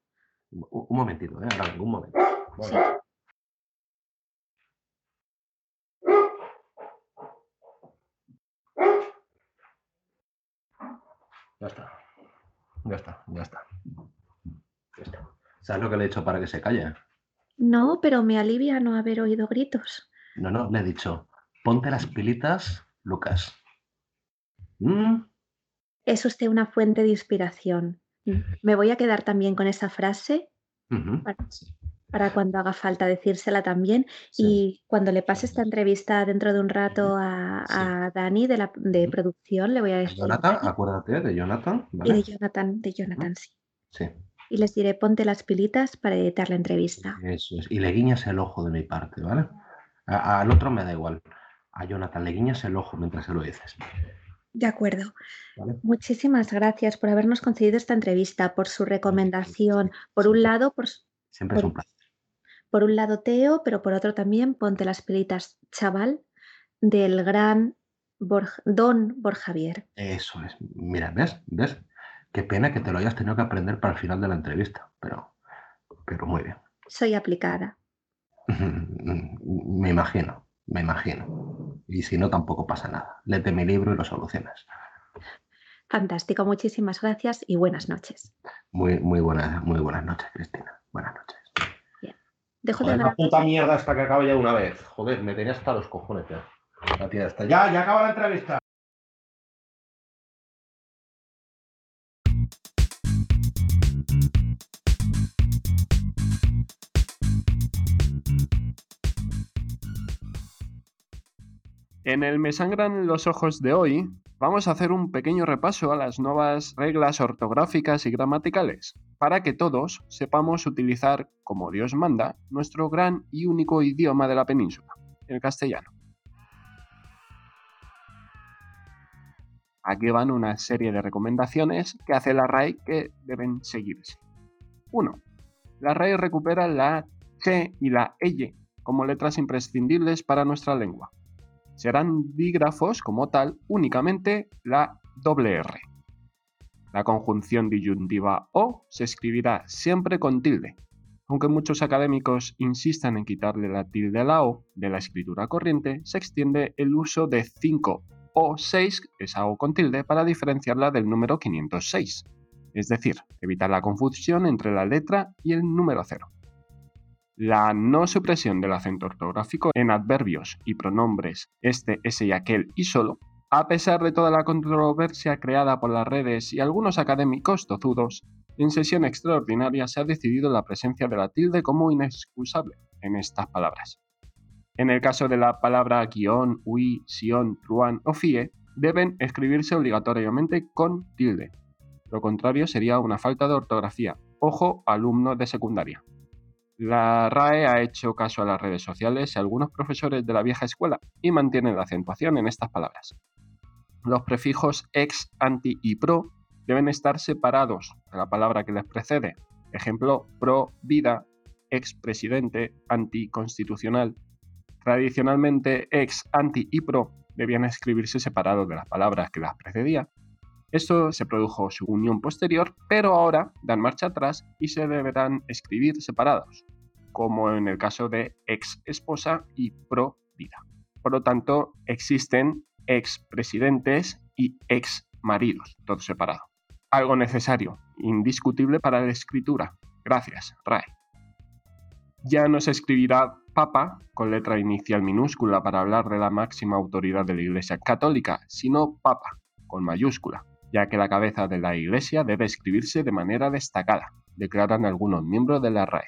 Un, un momentito, ¿eh? Ahora un momento. Sí. Ya está. Ya está, ya está. Ya está. ¿Sabes lo que le he dicho para que se calle? No, pero me alivia no haber oído gritos. No, no, le he dicho, Ponte las pilitas, Lucas. Mm, Es usted una fuente de inspiración. Mm, Me voy a quedar también con esa frase para, para cuando haga falta decírsela también. sí, Y cuando le pase esta entrevista dentro de un rato a, sí. a Dani de, la, de producción, le voy a decir, Jonathan, acuérdate de Jonathan, y de. Jonathan, de Jonathan, sí. Sí, Y les diré, ponte las pilitas para editar la entrevista. eso es. Y le guiñas el ojo de mi parte, ¿vale? A- al otro me da igual. A Jonathan le guiñas el ojo mientras se lo dices, De acuerdo. ¿vale? Muchísimas gracias por habernos concedido esta entrevista, por su recomendación. Por un lado, por, Siempre es un placer. Por un lado Teo, pero por otro también ponte las pilitas, chaval, del gran Borja- Don Borjavier. Eso es. Mira, ¿ves? ¿Ves? Qué pena que te lo hayas tenido que aprender para el final de la entrevista, pero, pero muy bien. Soy aplicada. Me imagino, me imagino. Y si no, tampoco pasa nada. Léete mi libro y lo solucionas. Fantástico, muchísimas gracias y buenas noches. Muy, muy, buenas, muy buenas noches, Cristina. Buenas noches. Dejo de Joder, la hablar. puta mierda hasta que acabe ya de una vez. Joder, me tenía hasta los cojones ya. La tía está. Ya, ya acaba la entrevista. En el Me sangran los ojos de hoy, vamos a hacer un pequeño repaso a las nuevas reglas ortográficas y gramaticales, para que todos sepamos utilizar, como Dios manda, nuestro gran y único idioma de la península, el castellano. Aquí van una serie de recomendaciones que hace la RAE que deben seguirse. 1. La RAE recupera la che y la elle como letras imprescindibles para nuestra lengua serán dígrafos como tal únicamente la doble R. La conjunción disyuntiva o se escribirá siempre con tilde, aunque muchos académicos insistan en quitarle la tilde a la O de la escritura corriente, se extiende el uso de 5 o 6, esa O con tilde, para diferenciarla del número 506, es decir, evitar la confusión entre la letra y el número 0. La no supresión del acento ortográfico en adverbios y pronombres este, ese y aquel y solo, a pesar de toda la controversia creada por las redes y algunos académicos tozudos, en sesión extraordinaria se ha decidido la presencia de la tilde como inexcusable en estas palabras. En el caso de la palabra guion, ui, sion, truán o fie, deben escribirse obligatoriamente con tilde. Lo contrario sería una falta de ortografía. Ojo, alumno de secundaria. La RAE ha hecho caso a las redes sociales y a algunos profesores de la vieja escuela y mantiene la acentuación en estas palabras. Los prefijos ex, anti y pro deben estar separados de la palabra que les precede. Ejemplo, pro vida, ex presidente, anticonstitucional. Tradicionalmente, ex, anti y pro debían escribirse separados de las palabras que las precedían. Esto se produjo su unión posterior, pero ahora dan marcha atrás y se deberán escribir separados, como en el caso de ex esposa y pro vida. Por lo tanto, existen ex presidentes y ex maridos, todo separado. Algo necesario, indiscutible para la escritura. Gracias, RAE. Ya no se escribirá papa con letra inicial minúscula para hablar de la máxima autoridad de la Iglesia Católica, sino papa con mayúscula, ya que la cabeza de la Iglesia debe escribirse de manera destacada, declaran algunos miembros de la RAE.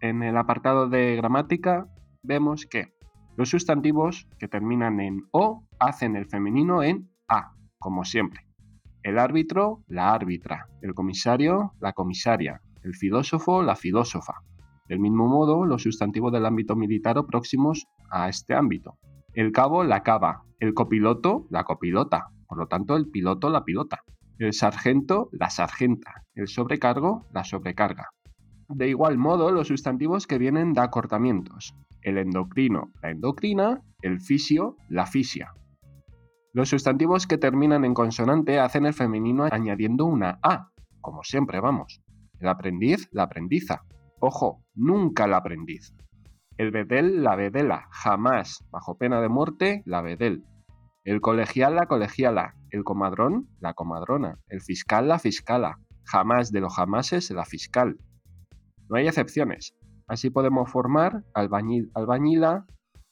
En el apartado de gramática vemos que los sustantivos que terminan en o hacen el femenino en a, como siempre. El árbitro, la árbitra. El comisario, la comisaria. El filósofo, la filósofa. Del mismo modo, los sustantivos del ámbito militar o próximos a este ámbito. El cabo, la cava. El copiloto, la copilota. Por lo tanto, el piloto, la pilota. El sargento, la sargenta. El sobrecargo, la sobrecarga. De igual modo, los sustantivos que vienen de acortamientos. El endocrino, la endocrina. El fisio, la fisia. Los sustantivos que terminan en consonante hacen el femenino añadiendo una A, como siempre vamos. El aprendiz, la aprendiza. Ojo, nunca la aprendiz. El bedel, la bedela. Jamás, bajo pena de muerte, la bedel. El colegial, la colegiala. El comadrón, la comadrona. El fiscal, la fiscala. Jamás de los jamases, la fiscal. No hay excepciones. Así podemos formar albañil, albañila,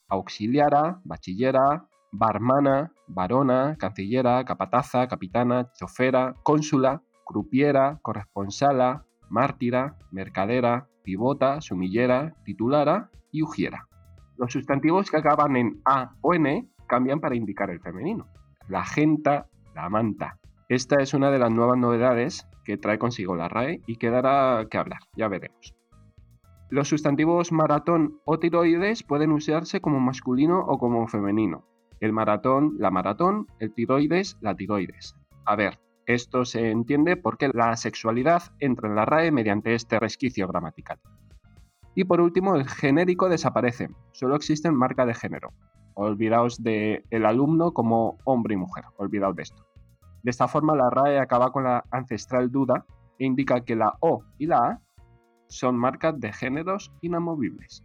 auxiliara, bachillera, barmana, varona, cancillera, capataza, capitana, chofera, cónsula, crupiera, corresponsala, mártira, mercadera, pivota, sumillera, titulara y ujiera. Los sustantivos que acaban en A o N cambian para indicar el femenino. La genta, la manta. Esta es una de las nuevas novedades que trae consigo la RAE y que dará que hablar, ya veremos. Los sustantivos maratón o tiroides pueden usarse como masculino o como femenino. El maratón, la maratón, el tiroides, la tiroides. A ver, esto se entiende porque la sexualidad entra en la RAE mediante este resquicio gramatical. Y por último, el genérico desaparece, solo existen marca de género. Olvidaos del el alumno como hombre y mujer, olvidaos de esto. De esta forma, la RAE acaba con la ancestral duda e indica que la O y la A son marcas de géneros inamovibles.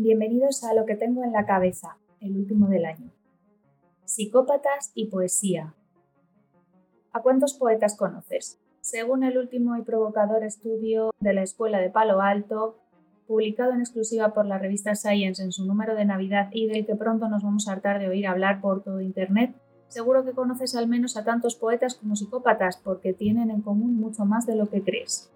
Bienvenidos a Lo que tengo en la cabeza, el último del año. Psicópatas y poesía. ¿A cuántos poetas conoces? Según el último y provocador estudio de la Escuela de Palo Alto, publicado en exclusiva por la revista Science en su número de Navidad y del que pronto nos vamos a hartar de oír hablar por todo Internet, seguro que conoces al menos a tantos poetas como psicópatas porque tienen en común mucho más de lo que crees.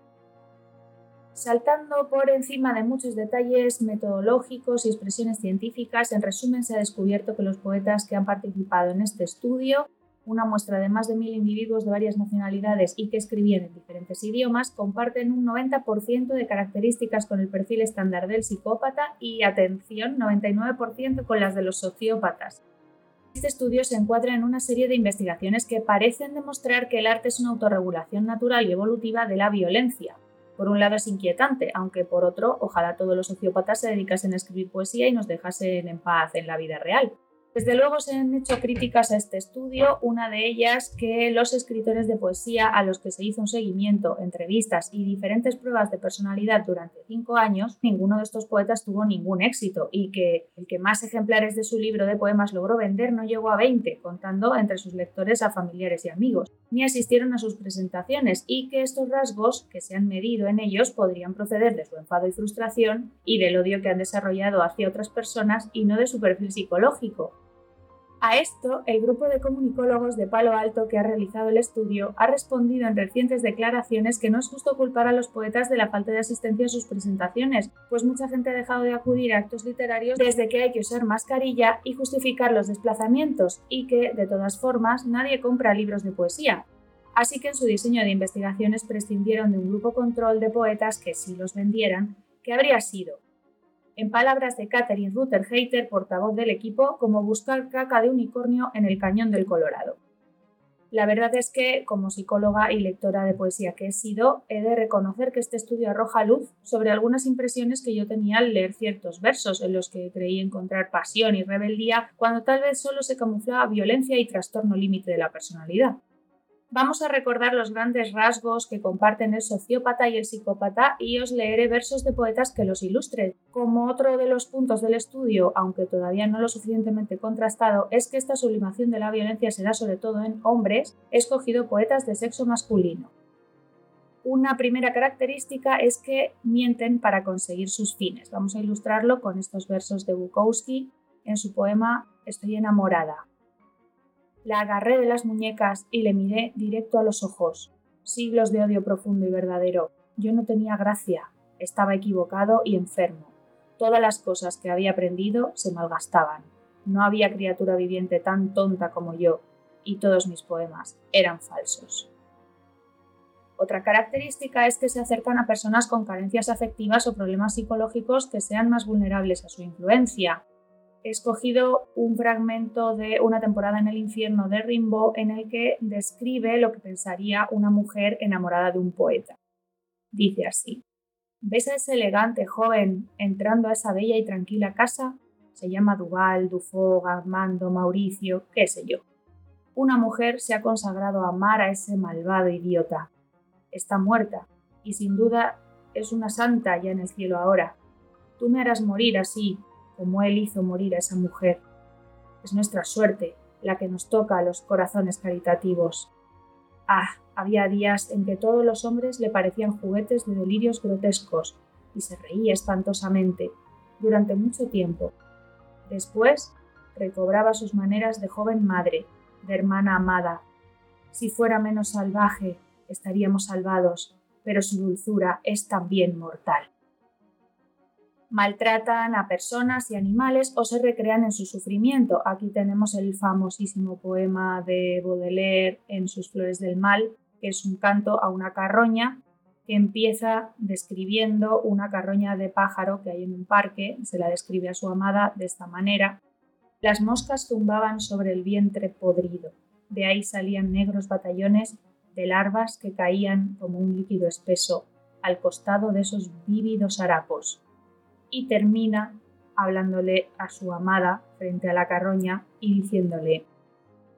Saltando por encima de muchos detalles metodológicos y expresiones científicas, en resumen se ha descubierto que los poetas que han participado en este estudio, una muestra de más de mil individuos de varias nacionalidades y que escribían en diferentes idiomas, comparten un 90% de características con el perfil estándar del psicópata y, atención, 99% con las de los sociópatas. Este estudio se encuadra en una serie de investigaciones que parecen demostrar que el arte es una autorregulación natural y evolutiva de la violencia, por un lado es inquietante, aunque por otro, ojalá todos los sociópatas se dedicasen a escribir poesía y nos dejasen en paz en la vida real. Desde luego se han hecho críticas a este estudio, una de ellas que los escritores de poesía a los que se hizo un seguimiento, entrevistas y diferentes pruebas de personalidad durante cinco años, ninguno de estos poetas tuvo ningún éxito y que el que más ejemplares de su libro de poemas logró vender no llegó a 20, contando entre sus lectores a familiares y amigos, ni asistieron a sus presentaciones y que estos rasgos que se han medido en ellos podrían proceder de su enfado y frustración y del odio que han desarrollado hacia otras personas y no de su perfil psicológico a esto, el grupo de comunicólogos de Palo Alto que ha realizado el estudio ha respondido en recientes declaraciones que no es justo culpar a los poetas de la falta de asistencia a sus presentaciones, pues mucha gente ha dejado de acudir a actos literarios desde que hay que usar mascarilla y justificar los desplazamientos, y que, de todas formas, nadie compra libros de poesía. Así que en su diseño de investigaciones prescindieron de un grupo control de poetas que, si los vendieran, que habría sido en palabras de Catherine Ruther Hater, portavoz del equipo, como buscar caca de unicornio en el cañón del Colorado. La verdad es que, como psicóloga y lectora de poesía que he sido, he de reconocer que este estudio arroja luz sobre algunas impresiones que yo tenía al leer ciertos versos en los que creí encontrar pasión y rebeldía cuando tal vez solo se camuflaba violencia y trastorno límite de la personalidad vamos a recordar los grandes rasgos que comparten el sociópata y el psicópata y os leeré versos de poetas que los ilustren. Como otro de los puntos del estudio, aunque todavía no lo suficientemente contrastado, es que esta sublimación de la violencia se da sobre todo en hombres, he escogido poetas de sexo masculino. Una primera característica es que mienten para conseguir sus fines. Vamos a ilustrarlo con estos versos de Bukowski en su poema Estoy enamorada. La agarré de las muñecas y le miré directo a los ojos. Siglos de odio profundo y verdadero. Yo no tenía gracia, estaba equivocado y enfermo. Todas las cosas que había aprendido se malgastaban. No había criatura viviente tan tonta como yo, y todos mis poemas eran falsos. Otra característica es que se acercan a personas con carencias afectivas o problemas psicológicos que sean más vulnerables a su influencia, he escogido un fragmento de Una temporada en el infierno de Rimbaud en el que describe lo que pensaría una mujer enamorada de un poeta. Dice así, ¿ves a ese elegante joven entrando a esa bella y tranquila casa? Se llama Duval, Dufo, Armando, Mauricio, qué sé yo. Una mujer se ha consagrado a amar a ese malvado idiota. Está muerta y sin duda es una santa ya en el cielo ahora. Tú me harás morir así, como él hizo morir a esa mujer. Es nuestra suerte la que nos toca a los corazones caritativos. Ah, había días en que todos los hombres le parecían juguetes de delirios grotescos y se reía espantosamente durante mucho tiempo. Después recobraba sus maneras de joven madre, de hermana amada. Si fuera menos salvaje, estaríamos salvados, pero su dulzura es también mortal. Maltratan a personas y animales o se recrean en su sufrimiento. Aquí tenemos el famosísimo poema de Baudelaire en sus Flores del Mal, que es un canto a una carroña que empieza describiendo una carroña de pájaro que hay en un parque, se la describe a su amada de esta manera. Las moscas zumbaban sobre el vientre podrido, de ahí salían negros batallones de larvas que caían como un líquido espeso al costado de esos vívidos harapos. Y termina hablándole a su amada frente a la carroña y diciéndole,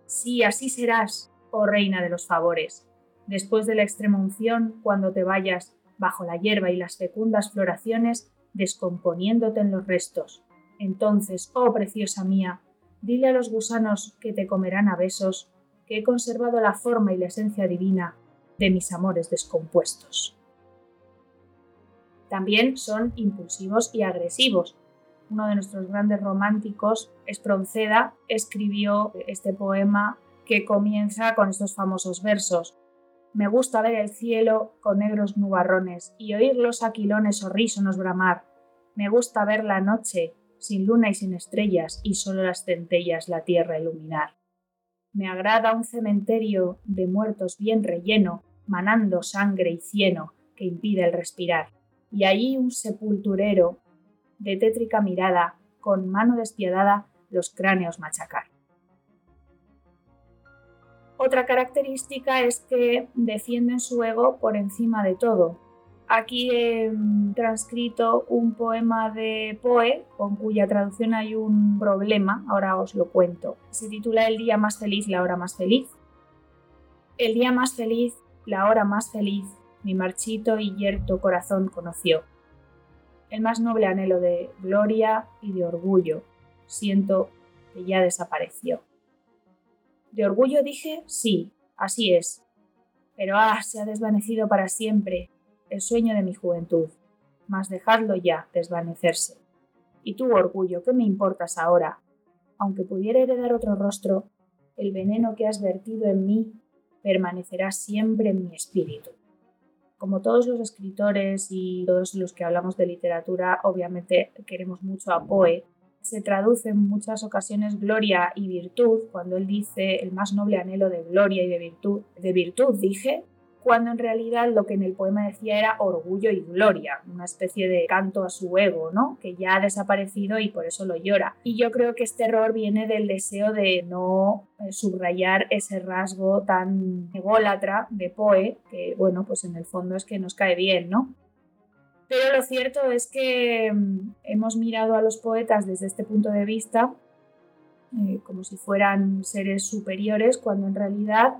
Sí, así serás, oh reina de los favores. Después de la extrema unción, cuando te vayas bajo la hierba y las fecundas floraciones, descomponiéndote en los restos. Entonces, oh preciosa mía, dile a los gusanos que te comerán a besos que he conservado la forma y la esencia divina de mis amores descompuestos. También son impulsivos y agresivos. Uno de nuestros grandes románticos, Espronceda, escribió este poema que comienza con estos famosos versos. Me gusta ver el cielo con negros nubarrones y oír los aquilones horrísonos bramar. Me gusta ver la noche sin luna y sin estrellas y solo las centellas la tierra iluminar. Me agrada un cementerio de muertos bien relleno, manando sangre y cieno que impide el respirar. Y allí un sepulturero de tétrica mirada, con mano despiadada, los cráneos machacar. Otra característica es que defienden su ego por encima de todo, Aquí he transcrito un poema de Poe, con cuya traducción hay un problema, ahora os lo cuento. Se titula El día más feliz, la hora más feliz. El día más feliz, la hora más feliz, mi marchito y yerto corazón conoció. El más noble anhelo de gloria y de orgullo, siento que ya desapareció. De orgullo dije, sí, así es. Pero ah, se ha desvanecido para siempre, el sueño de mi juventud, mas dejadlo ya desvanecerse. Y tú, orgullo, ¿qué me importas ahora? Aunque pudiera heredar otro rostro, el veneno que has vertido en mí permanecerá siempre en mi espíritu. Como todos los escritores y todos los que hablamos de literatura, obviamente queremos mucho a Poe, se traduce en muchas ocasiones gloria y virtud, cuando él dice el más noble anhelo de gloria y de virtud. De virtud, dije, cuando en realidad lo que en el poema decía era orgullo y gloria, una especie de canto a su ego, ¿no? Que ya ha desaparecido y por eso lo llora. Y yo creo que este error viene del deseo de no eh, subrayar ese rasgo tan ególatra de Poe, que bueno, pues en el fondo es que nos cae bien, ¿no? Pero lo cierto es que mm, hemos mirado a los poetas desde este punto de vista eh, como si fueran seres superiores, cuando en realidad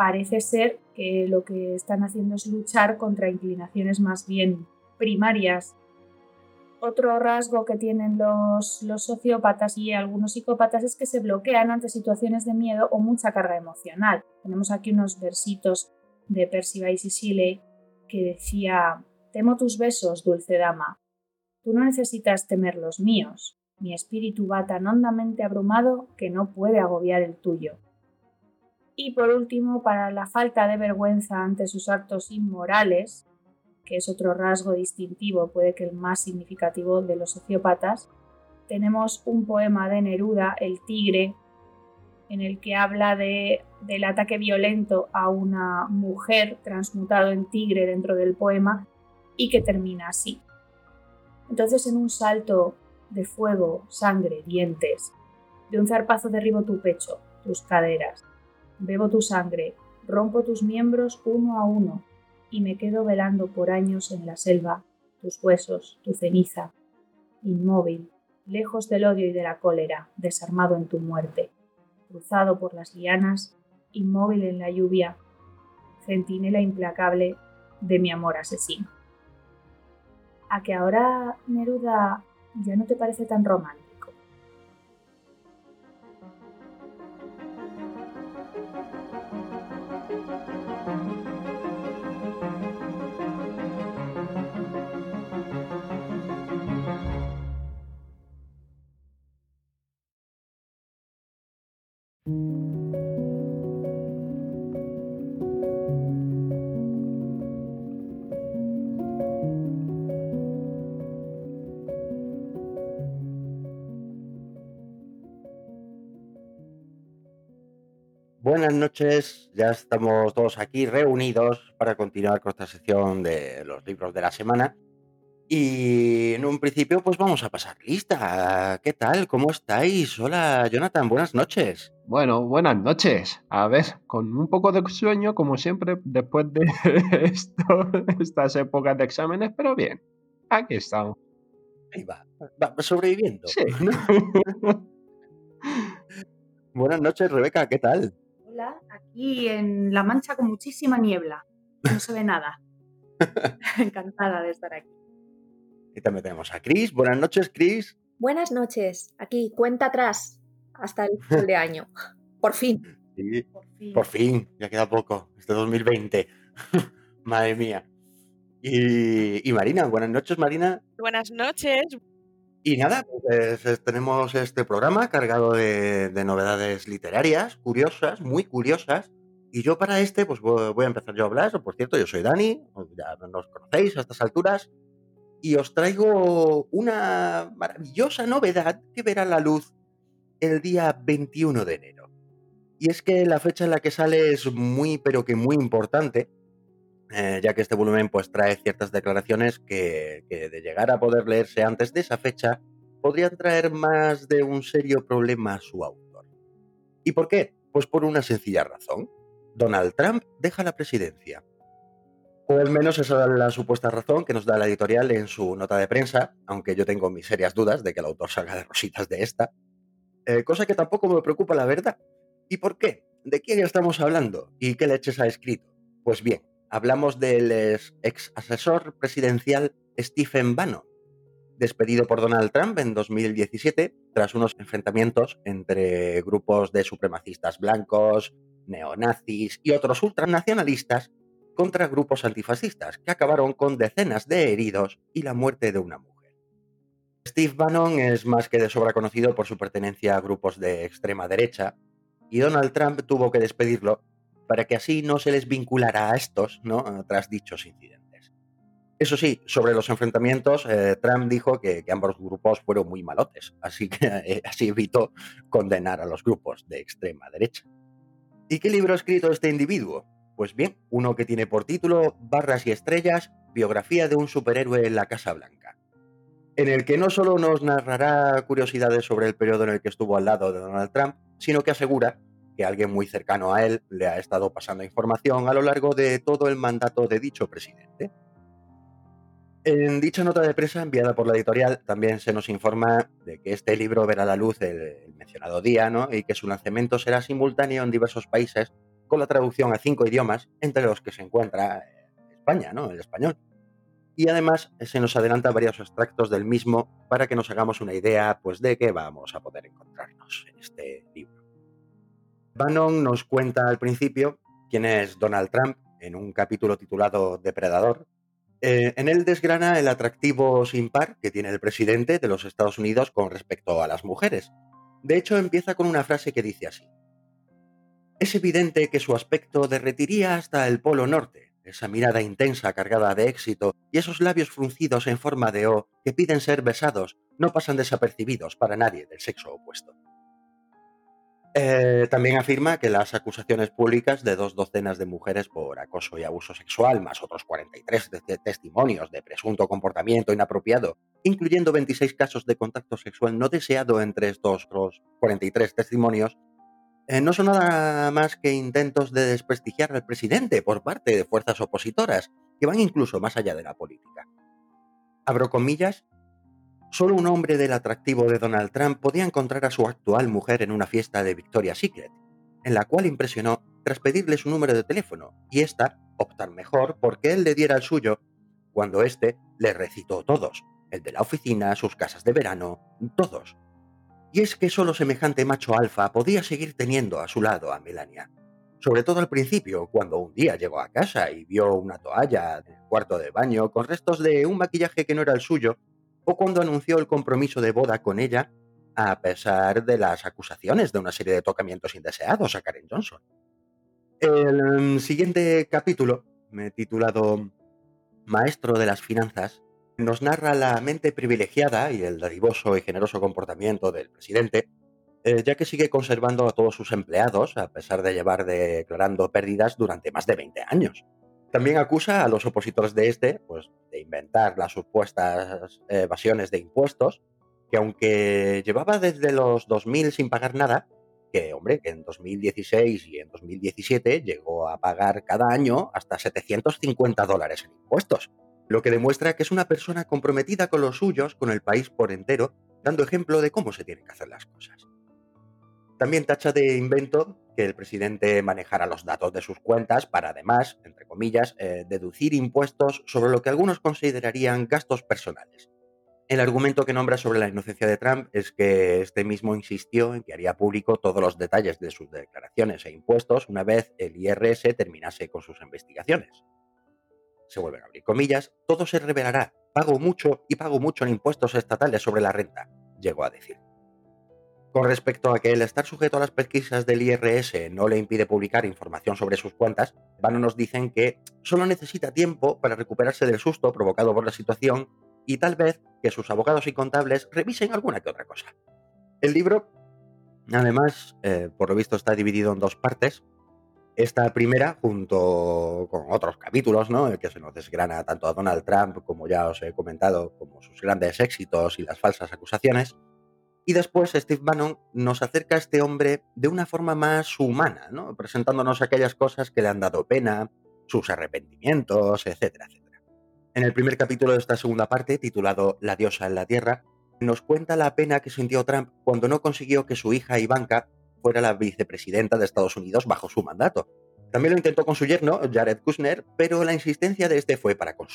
parece ser que lo que están haciendo es luchar contra inclinaciones más bien primarias. Otro rasgo que tienen los, sociópatas y algunos psicópatas es que se bloquean ante situaciones de miedo o mucha carga emocional. Tenemos aquí unos versitos de Percy Bysshe Shelley que decía Temo tus besos, dulce dama. Tú no necesitas temer los míos. Mi espíritu va tan hondamente abrumado que no puede agobiar el tuyo. Y por último, para la falta de vergüenza ante sus actos inmorales, que es otro rasgo distintivo, puede que el más significativo de los sociópatas, tenemos un poema de Neruda, El Tigre, en el que habla de, del ataque violento a una mujer transmutado en tigre dentro del poema y que termina así. Entonces en un salto de fuego, sangre, dientes, de un zarpazo derribo tu pecho, tus caderas, Bebo tu sangre, rompo tus miembros uno a uno, y me quedo velando por años en la selva tus huesos, tu ceniza, inmóvil, lejos del odio y de la cólera, desarmado en tu muerte, cruzado por las lianas, inmóvil en la lluvia, centinela implacable de mi amor asesino. A que ahora Neruda ya no te parece tan romántico. Buenas noches, ya estamos todos aquí reunidos para continuar con esta sección de los libros de la semana. Y en un principio, pues vamos a pasar lista. ¿Qué tal? ¿Cómo estáis? Hola, Jonathan, buenas noches. Bueno, buenas noches. A ver, con un poco de sueño, como siempre, después de esto, estas épocas de exámenes, pero bien, aquí estamos. Ahí va, va sobreviviendo. Sí. buenas noches, Rebeca, ¿qué tal? Aquí en La Mancha con muchísima niebla. No se ve nada. Encantada de estar aquí. Y también tenemos a Cris. Buenas noches, Cris. Buenas noches. Aquí, cuenta atrás hasta el fin de año. Por fin. Sí, por fin. Por fin. Ya queda poco. Este 2020. Madre mía. Y, y, Marina, buenas noches, Marina. Buenas noches. Y nada, pues tenemos este programa cargado de, de, novedades literarias, curiosas, muy curiosas. Y yo para este, pues voy a empezar yo a hablar. Por cierto, yo soy Dani, ya nos conocéis a estas alturas. Y os traigo una maravillosa novedad que verá la luz el día 21 de enero. Y es que la fecha en la que sale es muy, pero que muy importante, eh, ya que este volumen pues trae ciertas declaraciones que, de llegar a poder leerse antes de esa fecha podrían traer más de un serio problema a su autor. ¿Y por qué? Pues por una sencilla razón. Donald Trump deja la presidencia. O al menos esa es la supuesta razón que nos da la editorial en su nota de prensa, aunque yo tengo mis serias dudas de que el autor salga de rositas de esta. Eh, cosa que tampoco me preocupa la verdad. ¿Y por qué? ¿De quién estamos hablando? ¿Y qué leches ha escrito? Pues bien, hablamos del ex asesor presidencial Stephen Bannon, despedido por Donald Trump en 2017 tras unos enfrentamientos entre grupos de supremacistas blancos, neonazis y otros ultranacionalistas contra grupos antifascistas que acabaron con decenas de heridos y la muerte de una mujer. Steve Bannon es más que de sobra conocido por su pertenencia a grupos de extrema derecha y Donald Trump tuvo que despedirlo para que así no se les vinculara a estos, ¿no? Tras dichos incidentes. Eso sí, sobre los enfrentamientos, eh, Trump dijo que, ambos grupos fueron muy malotes, así que eh, así evitó condenar a los grupos de extrema derecha. ¿Y qué libro ha escrito este individuo? Pues bien, uno que tiene por título Barras y Estrellas, biografía de un superhéroe en la Casa Blanca, en el que no solo nos narrará curiosidades sobre el periodo en el que estuvo al lado de Donald Trump, sino que asegura que alguien muy cercano a él le ha estado pasando información a lo largo de todo el mandato de dicho presidente. En dicha nota de prensa enviada por la editorial también se nos informa de que este libro verá la luz el, mencionado día ¿no? y que su lanzamiento será simultáneo en diversos países con la traducción a cinco idiomas, entre los que se encuentra España, ¿no? el español. Y además se nos adelanta varios extractos del mismo para que nos hagamos una idea pues, de qué vamos a poder encontrarnos en este libro. Bannon nos cuenta al principio quién es Donald Trump en un capítulo titulado Depredador. Eh, en él desgrana el atractivo sin par que tiene el presidente de los Estados Unidos con respecto a las mujeres. De hecho, empieza con una frase que dice así. Es evidente que su aspecto derretiría hasta el Polo Norte, esa mirada intensa cargada de éxito y esos labios fruncidos en forma de O que piden ser besados no pasan desapercibidos para nadie del sexo opuesto. Eh, también afirma que las acusaciones públicas de dos docenas de mujeres por acoso y abuso sexual, más otros 43 de testimonios de presunto comportamiento inapropiado, incluyendo 26 casos de contacto sexual no deseado entre estos 43 testimonios, eh, no son nada más que intentos de desprestigiar al presidente por parte de fuerzas opositoras, que van incluso más allá de la política. Abro comillas, Solo un hombre del atractivo de Donald Trump podía encontrar a su actual mujer en una fiesta de Victoria's Secret, en la cual impresionó tras pedirle su número de teléfono y ésta optar mejor porque él le diera el suyo cuando éste le recitó todos, el de la oficina, sus casas de verano, todos. Y es que solo semejante macho alfa podía seguir teniendo a su lado a Melania. Sobre todo al principio, cuando un día llegó a casa y vio una toalla del cuarto de baño con restos de un maquillaje que no era el suyo, o cuando anunció el compromiso de boda con ella, a pesar de las acusaciones de una serie de tocamientos indeseados a Karen Johnson. El mm, siguiente capítulo, titulado Maestro de las Finanzas, nos narra la mente privilegiada y el dadivoso y generoso comportamiento del presidente, eh, ya que sigue conservando a todos sus empleados, a pesar de llevar declarando pérdidas durante más de 20 años. También acusa a los opositores de este pues, de inventar las supuestas evasiones de impuestos, que aunque llevaba desde los 2000 sin pagar nada, que hombre, que en 2016 y en 2017 llegó a pagar cada año hasta 750 dólares en impuestos lo que demuestra que es una persona comprometida con los suyos, con el país por entero, dando ejemplo de cómo se tienen que hacer las cosas. También tacha de invento que el presidente manejara los datos de sus cuentas para además, entre comillas, eh, deducir impuestos sobre lo que algunos considerarían gastos personales. El argumento que nombra sobre la inocencia de Trump es que este mismo insistió en que haría público todos los detalles de sus declaraciones e impuestos una vez el IRS terminase con sus investigaciones se vuelven a abrir comillas, todo se revelará. Pago mucho y pago mucho en impuestos estatales sobre la renta, llegó a decir. Con respecto a que el estar sujeto a las pesquisas del IRS no le impide publicar información sobre sus cuentas, Vano nos dicen que solo necesita tiempo para recuperarse del susto provocado por la situación y tal vez que sus abogados y contables revisen alguna que otra cosa. El libro, además, eh, por lo visto está dividido en dos partes, esta primera, junto con otros capítulos, ¿no? El que se nos desgrana tanto a Donald Trump, como ya os he comentado, como sus grandes éxitos y las falsas acusaciones. Y después Steve Bannon nos acerca a este hombre de una forma más humana, ¿no? presentándonos aquellas cosas que le han dado pena, sus arrepentimientos, etcétera, etcétera. En el primer capítulo de esta segunda parte, titulado La diosa en la tierra, nos cuenta la pena que sintió Trump cuando no consiguió que su hija Ivanka fuera la vicepresidenta de Estados Unidos bajo su mandato. También lo intentó con su yerno, Jared Kushner, pero la insistencia de este fue para con.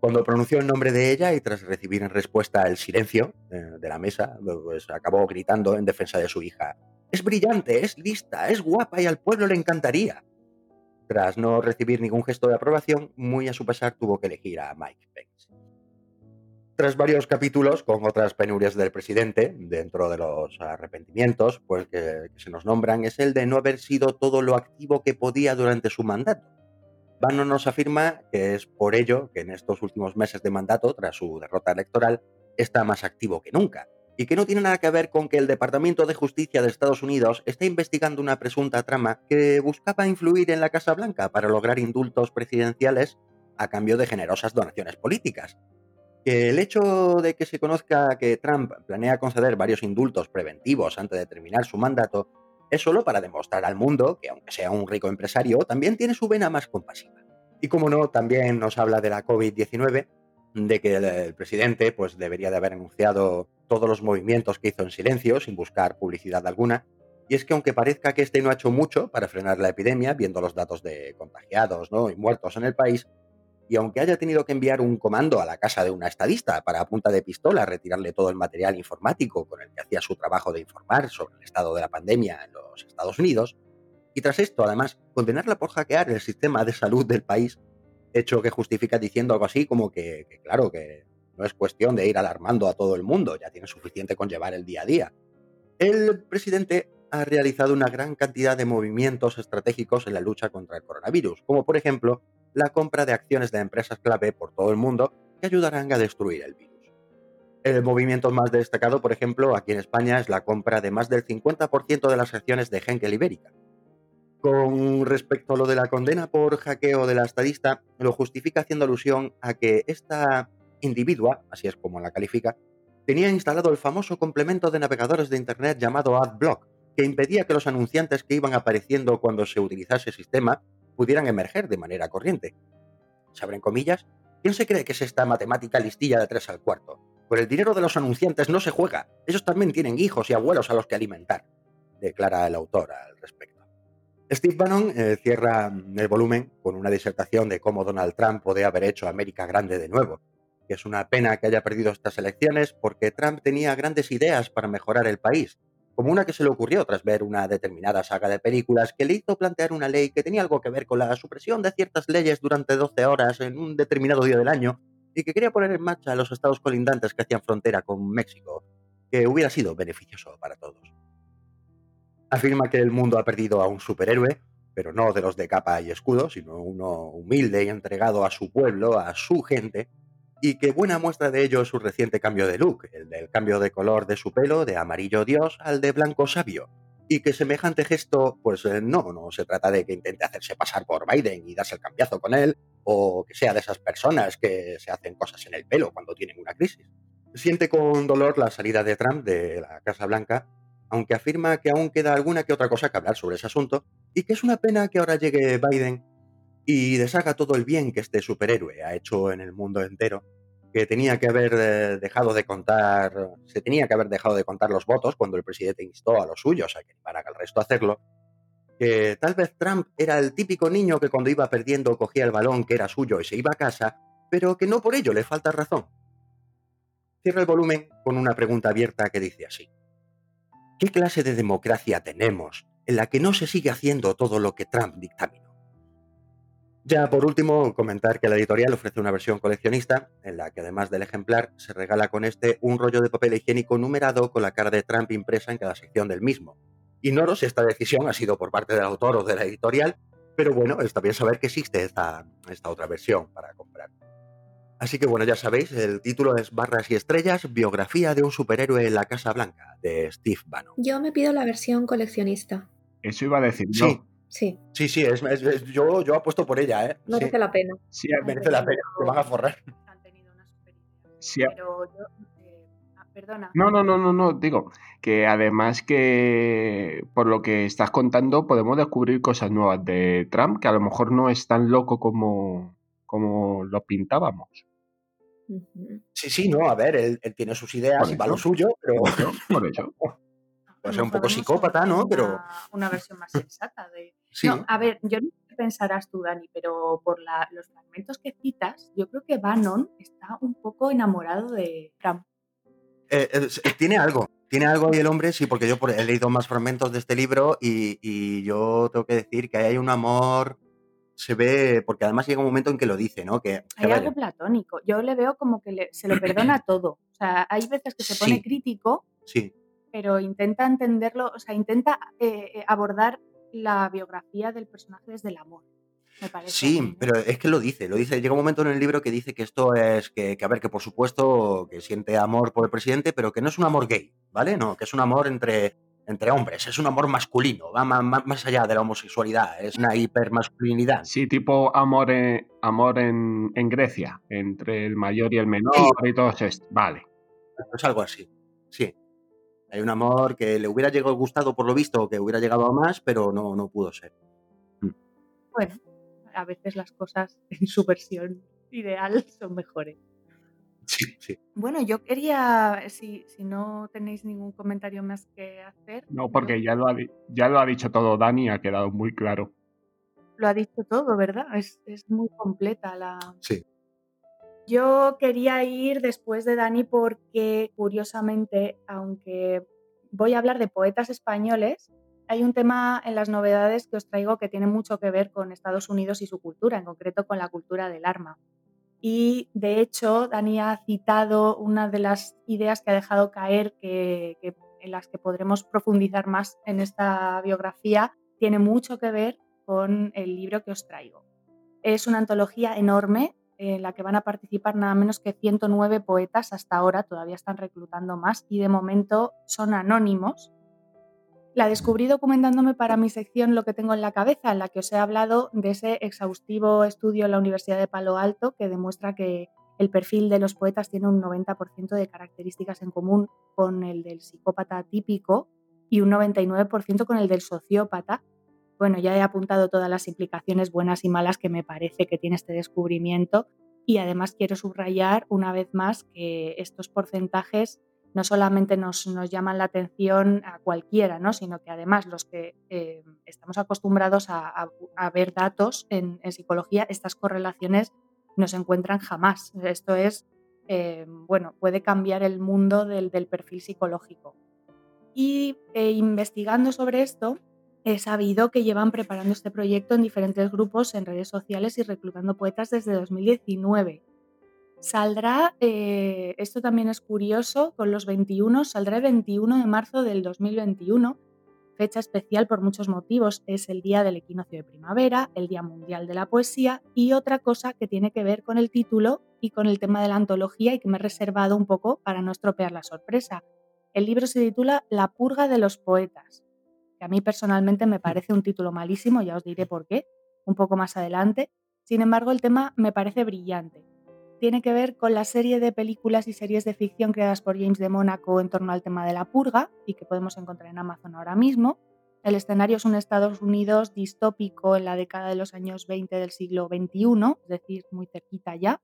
Cuando pronunció el nombre de ella y tras recibir en respuesta el silencio eh, de la mesa, pues acabó gritando en defensa de su hija. Es brillante, es lista, es guapa y al pueblo le encantaría. Tras no recibir ningún gesto de aprobación, muy a su pesar tuvo que elegir a Mike Pence. Tras varios capítulos con otras penurias del presidente, dentro de los arrepentimientos pues que, se nos nombran, es el de no haber sido todo lo activo que podía durante su mandato. Bannon nos afirma que es por ello que en estos últimos meses de mandato, tras su derrota electoral, está más activo que nunca, y que no tiene nada que ver con que el Departamento de Justicia de Estados Unidos esté investigando una presunta trama que buscaba influir en la Casa Blanca para lograr indultos presidenciales a cambio de generosas donaciones políticas, que el hecho de que se conozca que Trump planea conceder varios indultos preventivos antes de terminar su mandato es solo para demostrar al mundo que, aunque sea un rico empresario, también tiene su vena más compasiva. Y como no, también nos habla de la COVID-19, de que el, presidente pues, debería de haber anunciado todos los movimientos que hizo en silencio, sin buscar publicidad alguna. Y es que aunque parezca que este no ha hecho mucho para frenar la epidemia, viendo los datos de contagiados ¿no? y muertos en el país, y aunque haya tenido que enviar un comando a la casa de una estadista para a punta de pistola retirarle todo el material informático con el que hacía su trabajo de informar sobre el estado de la pandemia en los Estados Unidos, y tras esto, además, condenarla por hackear el sistema de salud del país, hecho que justifica diciendo algo así como que, que claro, que no es cuestión de ir alarmando a todo el mundo, ya tiene suficiente con llevar el día a día. El presidente ha realizado una gran cantidad de movimientos estratégicos en la lucha contra el coronavirus, como por ejemplo la compra de acciones de empresas clave por todo el mundo que ayudarán a destruir el virus. El movimiento más destacado, por ejemplo, aquí en España es la compra de más del 50% de las acciones de Henkel Ibérica. Con respecto a lo de la condena por hackeo de la estadista, lo justifica haciendo alusión a que esta individua, así es como la califica, tenía instalado el famoso complemento de navegadores de Internet llamado AdBlock, que impedía que los anunciantes que iban apareciendo cuando se utilizase el sistema pudieran emerger de manera corriente. ¿Se abren comillas? ¿Quién se cree que es esta matemática listilla de tres al cuarto? Con el dinero de los anunciantes no se juega. Ellos también tienen hijos y abuelos a los que alimentar, declara el autor al respecto. Steve Bannon eh, cierra el volumen con una disertación de cómo Donald Trump puede haber hecho América grande de nuevo, que es una pena que haya perdido estas elecciones porque Trump tenía grandes ideas para mejorar el país, como una que se le ocurrió tras ver una determinada saga de películas que le hizo plantear una ley que tenía algo que ver con la supresión de ciertas leyes durante 12 horas en un determinado día del año y que quería poner en marcha a los estados colindantes que hacían frontera con México, que hubiera sido beneficioso para todos. Afirma que el mundo ha perdido a un superhéroe, pero no de los de capa y escudo, sino uno humilde y entregado a su pueblo, a su gente, y que buena muestra de ello es su reciente cambio de look, el del cambio de color de su pelo de amarillo dios al de blanco sabio, y que semejante gesto, pues eh, no, no se trata de que intente hacerse pasar por Biden y darse el cambiazo con él, o que sea de esas personas que se hacen cosas en el pelo cuando tienen una crisis. Siente con dolor la salida de Trump de la Casa Blanca, aunque afirma que aún queda alguna que otra cosa que hablar sobre ese asunto, y que es una pena que ahora llegue Biden y deshaga todo el bien que este superhéroe ha hecho en el mundo entero, que tenía que haber eh, dejado de contar, se tenía que haber dejado de contar los votos cuando el presidente instó a los suyos a que para que el resto hacerlo, que tal vez Trump era el típico niño que cuando iba perdiendo cogía el balón que era suyo y se iba a casa, pero que no por ello le falta razón. Cierra el volumen con una pregunta abierta que dice así. ¿Qué clase de democracia tenemos en la que no se sigue haciendo todo lo que Trump dictaminó? Ya por último, comentar que la editorial ofrece una versión coleccionista en la que además del ejemplar se regala con este un rollo de papel higiénico numerado con la cara de Trump impresa en cada sección del mismo. Ignoro si esta decisión ha sido por parte del autor o de la editorial, pero bueno, está bien saber que existe esta, esta otra versión para comprar. Así que bueno, ya sabéis, el título es Barras y Estrellas, biografía de un superhéroe en la Casa Blanca, de Steve Bannon. Yo me pido la versión coleccionista. Eso iba a decir yo. Sí, Sí, sí, sí, es, es- es- yo, yo apuesto por ella, ¿eh? Sí, merece la pena. Sí, merece la pena, te van a forrar. Han tenido una sí, Pero yo, eh, ah, perdona. No, no, no, no, no, digo que además que por lo que estás contando podemos descubrir cosas nuevas de Trump que a lo mejor no es tan loco como, como lo pintábamos. Sí, sí, no, a ver, él, él tiene sus ideas y va lo suyo, pero Por eso, por eso. puede ser un poco psicópata, ¿no? Pero Una, una versión más sensata de. Sí, No, a ver, yo no sé qué pensarás tú, Dani, pero por la- los fragmentos que citas, yo creo que Bannon está un poco enamorado de Trump. eh, es- eh, tiene algo, tiene algo ahí el hombre, sí, porque yo he leído más fragmentos de este libro y, y yo tengo que decir que ahí hay un amor, se ve, porque además llega un momento en que lo dice, ¿no? Que, que Hay algo platónico. Yo le veo como que le- se lo perdona todo. O sea, hay veces que se pone Sí. crítico, sí, pero intenta entenderlo, o sea, intenta eh, eh, abordar la biografía del personaje desde el amor. Me parece. Sí, pero es que lo dice, lo dice. Llega un momento en el libro que dice que esto es, que, que, a ver, que por supuesto que siente amor por el presidente, pero que no es un amor gay, ¿vale? No, que es un amor entre, entre hombres, es un amor masculino, va ma- más, allá de la homosexualidad, es una hipermasculinidad. Sí, tipo amor en, amor en, en Grecia, entre el mayor y el menor Sí. y todo esto. Vale. Es algo así, sí. Hay un amor que le hubiera llegado gustado por lo visto, que hubiera llegado a más, pero no, no pudo ser. Bueno, a veces las cosas en su versión ideal son mejores. Sí, sí. Bueno, yo quería, si, si no tenéis ningún comentario más que hacer. No, porque ya lo, ha, ya lo ha dicho todo Dani, ha quedado muy claro. lo ha dicho todo, ¿verdad? Es, es muy completa la... Sí. Yo quería ir después de Dani porque, curiosamente, aunque voy a hablar de poetas españoles, hay un tema en las novedades que os traigo que tiene mucho que ver con Estados Unidos y su cultura, en concreto con la cultura del arma. Y de hecho, Dani ha citado una de las ideas que ha dejado caer, que, que- en las que podremos profundizar más en esta biografía, tiene mucho que ver con el libro que os traigo. Es una antología enorme en la que van a participar nada menos que 109 poetas hasta ahora, todavía están reclutando más y de momento son anónimos. La descubrí documentándome para mi sección Lo que tengo en la cabeza, en la que os he hablado de ese exhaustivo estudio en la Universidad de Palo Alto que demuestra que el perfil de los poetas tiene un 90% de características en común con el del psicópata típico y un 99% con el del sociópata. Bueno, ya he apuntado todas las implicaciones buenas y malas que me parece que tiene este descubrimiento, Y además quiero subrayar una vez más que estos porcentajes no solamente nos, llaman la atención a cualquiera, ¿no? sino que además los que eh, estamos acostumbrados a, ver datos en, psicología, estas correlaciones no se encuentran jamás. Esto es, eh, bueno, puede cambiar el mundo del, perfil psicológico. Y eh, investigando sobre esto, he sabido que llevan preparando este proyecto en diferentes grupos en redes sociales y reclutando poetas desde 2019. Saldrá, eh, esto también es curioso, con los 21, saldrá el 21 de marzo del 2021, fecha especial por muchos motivos. Es el día del equinoccio de primavera, el Día Mundial de la Poesía y otra cosa que tiene que ver con el título y con el tema de la antología y que me he reservado un poco para no estropear la sorpresa. El libro se titula La purga de los poetas, que a mí personalmente me parece un título malísimo, ya os diré por qué, un poco más adelante. Sin embargo, el tema me parece brillante tiene que ver con la serie de películas y series de ficción creadas por James de Mónaco en torno al tema de la purga y que podemos encontrar en Amazon ahora mismo. El escenario es un Estados Unidos distópico en la década de los años 20 del siglo XXI, es decir, muy cerquita ya,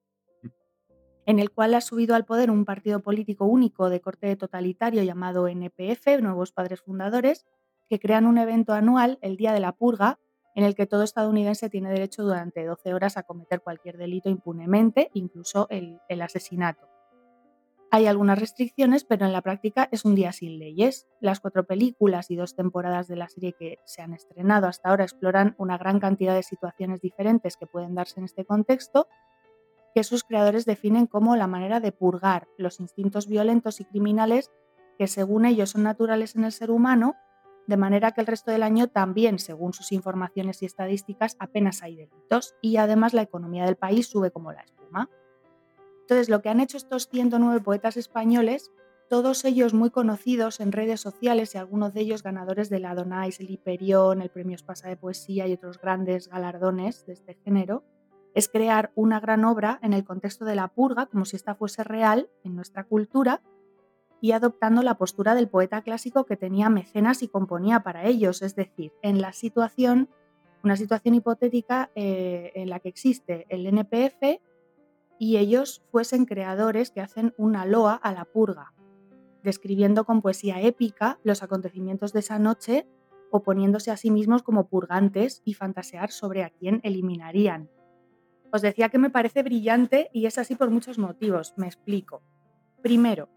en el cual ha subido al poder un partido político único de corte totalitario llamado NPF, Nuevos Padres Fundadores, que crean un evento anual, el Día de la Purga, en el que todo estadounidense tiene derecho durante 12 horas a cometer cualquier delito impunemente, incluso el, asesinato. Hay algunas restricciones, pero en la práctica es un día sin leyes. Las cuatro películas y dos temporadas de la serie que se han estrenado hasta ahora exploran una gran cantidad de situaciones diferentes que pueden darse en este contexto, que sus creadores definen como la manera de purgar los instintos violentos y criminales que según ellos son naturales en el ser humano de manera que el resto del año también, según sus informaciones y estadísticas, apenas hay delitos y además la economía del país sube como la espuma. Entonces, lo que han hecho estos 109 poetas españoles, todos ellos muy conocidos en redes sociales y algunos de ellos ganadores del Adonais, el Hiperión, el Premio Espasa de Poesía y otros grandes galardones de este género, es crear una gran obra en el contexto de la purga, como si esta fuese real en nuestra cultura, y adoptando la postura del poeta clásico que tenía mecenas y componía para ellos, es decir, en la situación, una situación hipotética eh, en la que existe el NPF y ellos fuesen creadores que hacen una loa a la purga, describiendo con poesía épica los acontecimientos de esa noche o poniéndose a sí mismos como purgantes y fantasear sobre a quién eliminarían. Os decía que me parece brillante y es así por muchos motivos, me explico. Primero,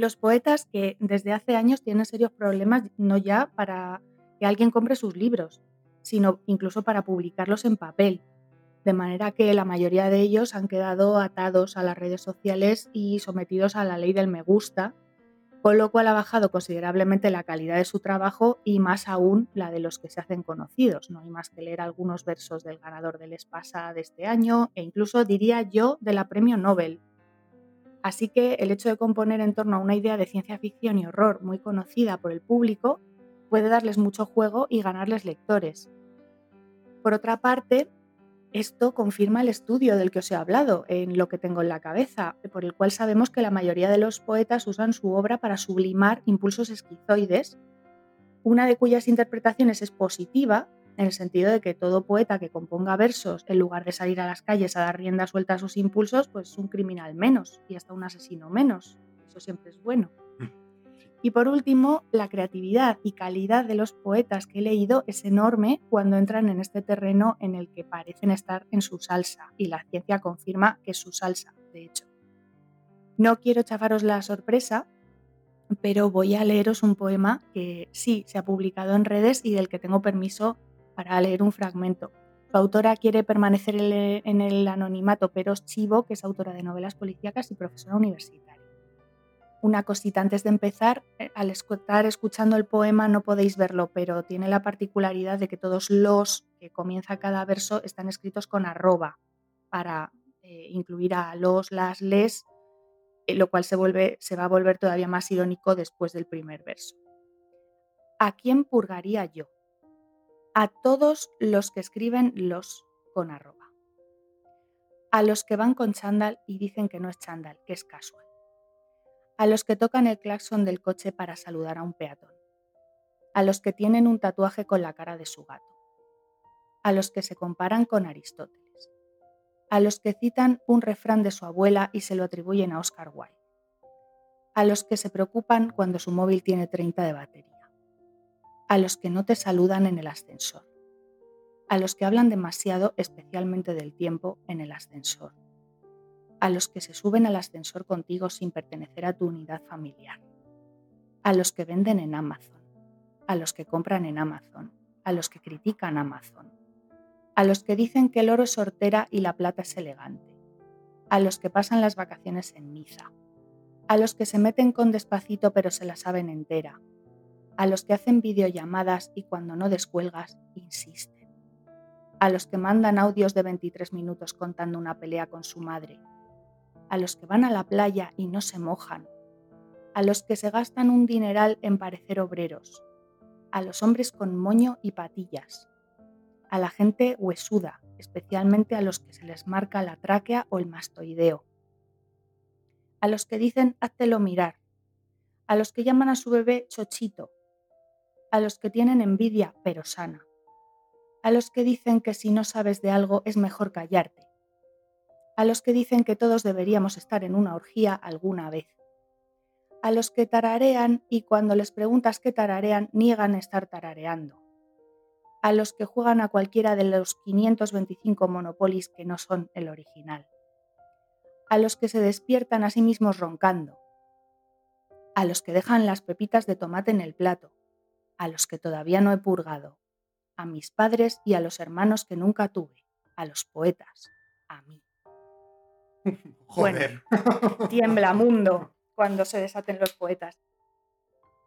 los poetas que desde hace años tienen serios problemas no ya para que alguien compre sus libros, sino incluso para publicarlos en papel. De manera que la mayoría de ellos han quedado atados a las redes sociales y sometidos a la ley del me gusta, con lo cual ha bajado considerablemente la calidad de su trabajo y más aún la de los que se hacen conocidos. No hay más que leer algunos versos del ganador del Espasa de este año e incluso diría yo de la Premio Nobel, Así que el hecho de componer en torno a una idea de ciencia ficción y horror muy conocida por el público puede darles mucho juego y ganarles lectores. Por otra parte, esto confirma el estudio del que os he hablado, en lo que tengo en la cabeza, por el cual sabemos que la mayoría de los poetas usan su obra para sublimar impulsos esquizoides, una de cuyas interpretaciones es positiva en el sentido de que todo poeta que componga versos, en lugar de salir a las calles a dar rienda suelta a sus impulsos, pues es un criminal menos y hasta un asesino menos. Eso siempre es bueno. Mm, y por último, la creatividad y calidad de los poetas que he leído es enorme cuando entran en este terreno en el que parecen estar en su salsa, y la ciencia confirma que es su salsa, de hecho. No quiero chafaros la sorpresa, pero voy a leeros un poema que sí se ha publicado en redes y del que tengo permiso para leer un fragmento. Su autora quiere permanecer en el anonimato, pero es Chivo, que es autora de novelas policíacas y profesora universitaria. Una cosita antes de empezar, eh, al estar escuchando el poema no podéis verlo, pero tiene la particularidad de que todos los que comienza cada verso están escritos con arroba para eh, incluir a los, las, les, eh, lo cual se, vuelve, se va a volver todavía más irónico después del primer verso. ¿A quién purgaría yo? A todos los que escriben los con arroba. A los que van con chándal y dicen que no es chándal, que es casual. A los que tocan el claxon del coche para saludar a un peatón. A los que tienen un tatuaje con la cara de su gato. A los que se comparan con Aristóteles. a los que citan un refrán de su abuela y se lo atribuyen a Oscar Wilde, a los que se preocupan cuando su móvil tiene 30 de batería, a los que no te saludan en el ascensor, a los que hablan demasiado, especialmente del tiempo, en el ascensor, a los que se suben al ascensor contigo sin pertenecer a tu unidad familiar, a los que venden en Amazon, a los que compran en Amazon, a los que critican Amazon, a los que dicen que el oro es hortera y la plata es elegante, a los que pasan las vacaciones en Niza, a los que se meten con despacito pero se la saben entera, a los que hacen videollamadas y cuando no descuelgas insisten. A los que mandan audios de 23 minutos contando una pelea con su madre, a los que van a la playa y no se mojan, a los que se gastan un dineral en parecer obreros, a los hombres con moño y patillas, a la gente huesuda, especialmente a los que se les marca la tráquea o el mastoideo, a los que dicen háztelo mirar, a los que llaman a su bebé chochito, a los que tienen envidia pero sana, a los que dicen que si no sabes de algo es mejor callarte, a los que dicen que todos deberíamos estar en una orgía alguna vez, a los que tararean y cuando les preguntas qué tararean niegan estar tarareando, a los que juegan a cualquiera de los 525 monopolis que no son el original, a los que se despiertan a sí mismos roncando, a los que dejan las pepitas de tomate en el plato, a los que todavía no he purgado, a mis padres y a los hermanos que nunca tuve, a los poetas, a mí. Joder. Tiembla mundo cuando se desaten los poetas.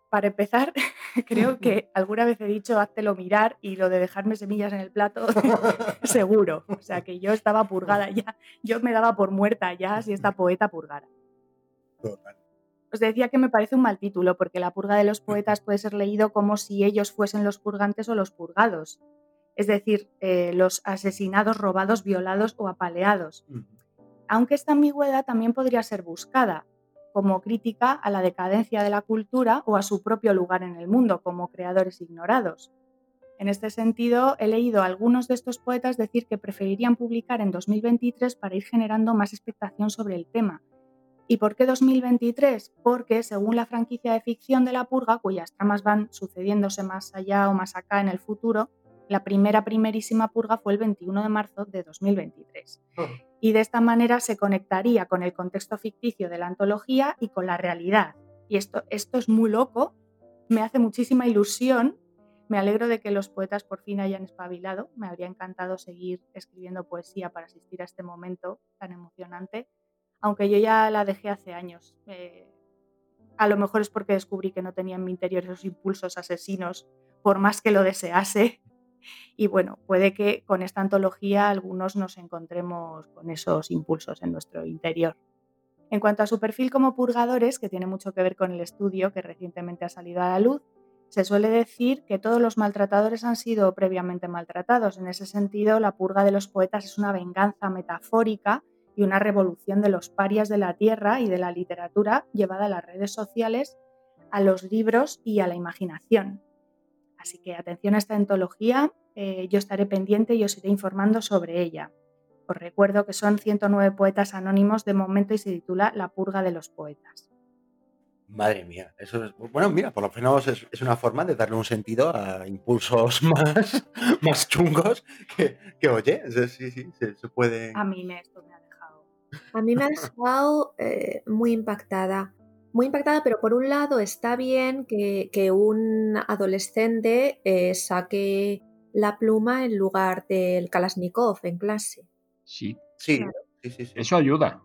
Para empezar, creo que alguna vez he dicho háztelo mirar y lo de dejarme semillas en el plato, seguro. O sea que yo estaba purgada ya, yo me daba por muerta ya si esta poeta purgara. Total. Os decía que me parece un mal título, porque la purga de los poetas puede ser leído como si ellos fuesen los purgantes o los purgados, es decir, eh, los asesinados, robados, violados o apaleados. Aunque esta ambigüedad también podría ser buscada como crítica a la decadencia de la cultura o a su propio lugar en el mundo como creadores ignorados. En este sentido, he leído a algunos de estos poetas decir que preferirían publicar en 2023 para ir generando más expectación sobre el tema, ¿Y por qué 2023? Porque según la franquicia de ficción de la purga, cuyas tramas van sucediéndose más allá o más acá en el futuro, la primera primerísima purga fue el 21 de marzo de 2023. Y de esta manera se conectaría con el contexto ficticio de la antología y con la realidad. Y esto, esto es muy loco, me hace muchísima ilusión. Me alegro de que los poetas por fin hayan espabilado. Me habría encantado seguir escribiendo poesía para asistir a este momento tan emocionante aunque yo ya la dejé hace años. Eh, a lo mejor es porque descubrí que no tenía en mi interior esos impulsos asesinos, por más que lo desease. Y bueno, puede que con esta antología algunos nos encontremos con esos impulsos en nuestro interior. En cuanto a su perfil como purgadores, que tiene mucho que ver con el estudio que recientemente ha salido a la luz, se suele decir que todos los maltratadores han sido previamente maltratados. En ese sentido, la purga de los poetas es una venganza metafórica y una revolución de los parias de la tierra y de la literatura llevada a las redes sociales, a los libros y a la imaginación. Así que atención a esta antología, eh, yo estaré pendiente y os iré informando sobre ella. Os recuerdo que son 109 poetas anónimos de momento y se titula La purga de los poetas. Madre mía, eso es. Bueno, mira, por lo menos es, es una forma de darle un sentido a impulsos más, más chungos que, que, oye, es- sí, sí, se, puede. A mí me, esto me ha dejado. A mí me ha dejado eh, muy impactada. Muy impactada, pero por un lado está bien que, que un adolescente eh, saque la pluma en lugar del Kalashnikov en clase. Sí, Sí, Claro. sí, sí, sí. eso ayuda.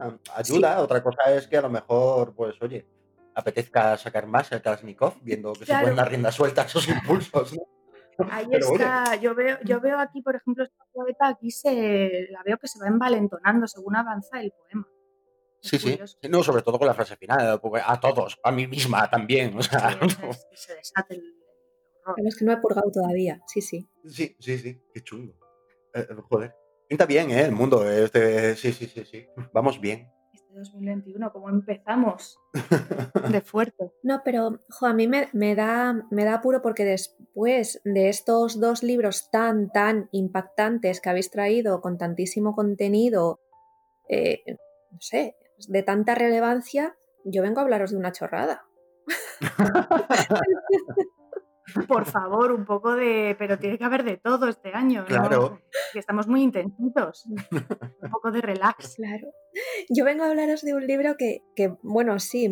Ah, Ayuda, otra cosa es que a lo mejor, pues oye, apetezca sacar más el Kalashnikov viendo que se Claro. pueden dar rienda suelta a esos impulsos. ¿no? Ahí Pero oye, está, yo veo, yo veo aquí, por ejemplo, esta poeta, aquí se la veo que se va envalentonando según avanza el poema. Es sí, sí, curioso. sí, no, sobre todo con la frase final, porque a todos, a mí misma también, o Sí, sea, es que se desate el horror. Pero es que no he purgado todavía, sí, sí. sí, sí, sí, qué chungo. Eh, joder, pinta bien, ¿eh? El mundo, este, sí, sí, sí, sí, vamos bien. Este 2021, ¿cómo empezamos? De fuerte. No, pero jo, a mí me, me, da, me da apuro porque después de estos dos libros tan, tan impactantes que habéis traído con tantísimo contenido, eh, no sé, de tanta relevancia, yo vengo a hablaros de una chorrada. Por favor, un poco de. Pero tiene que haber de todo este año. Claro. ¿no? Que estamos muy intensitos. Un poco de relax. Claro. Yo vengo a hablaros de un libro que, que, bueno, sí,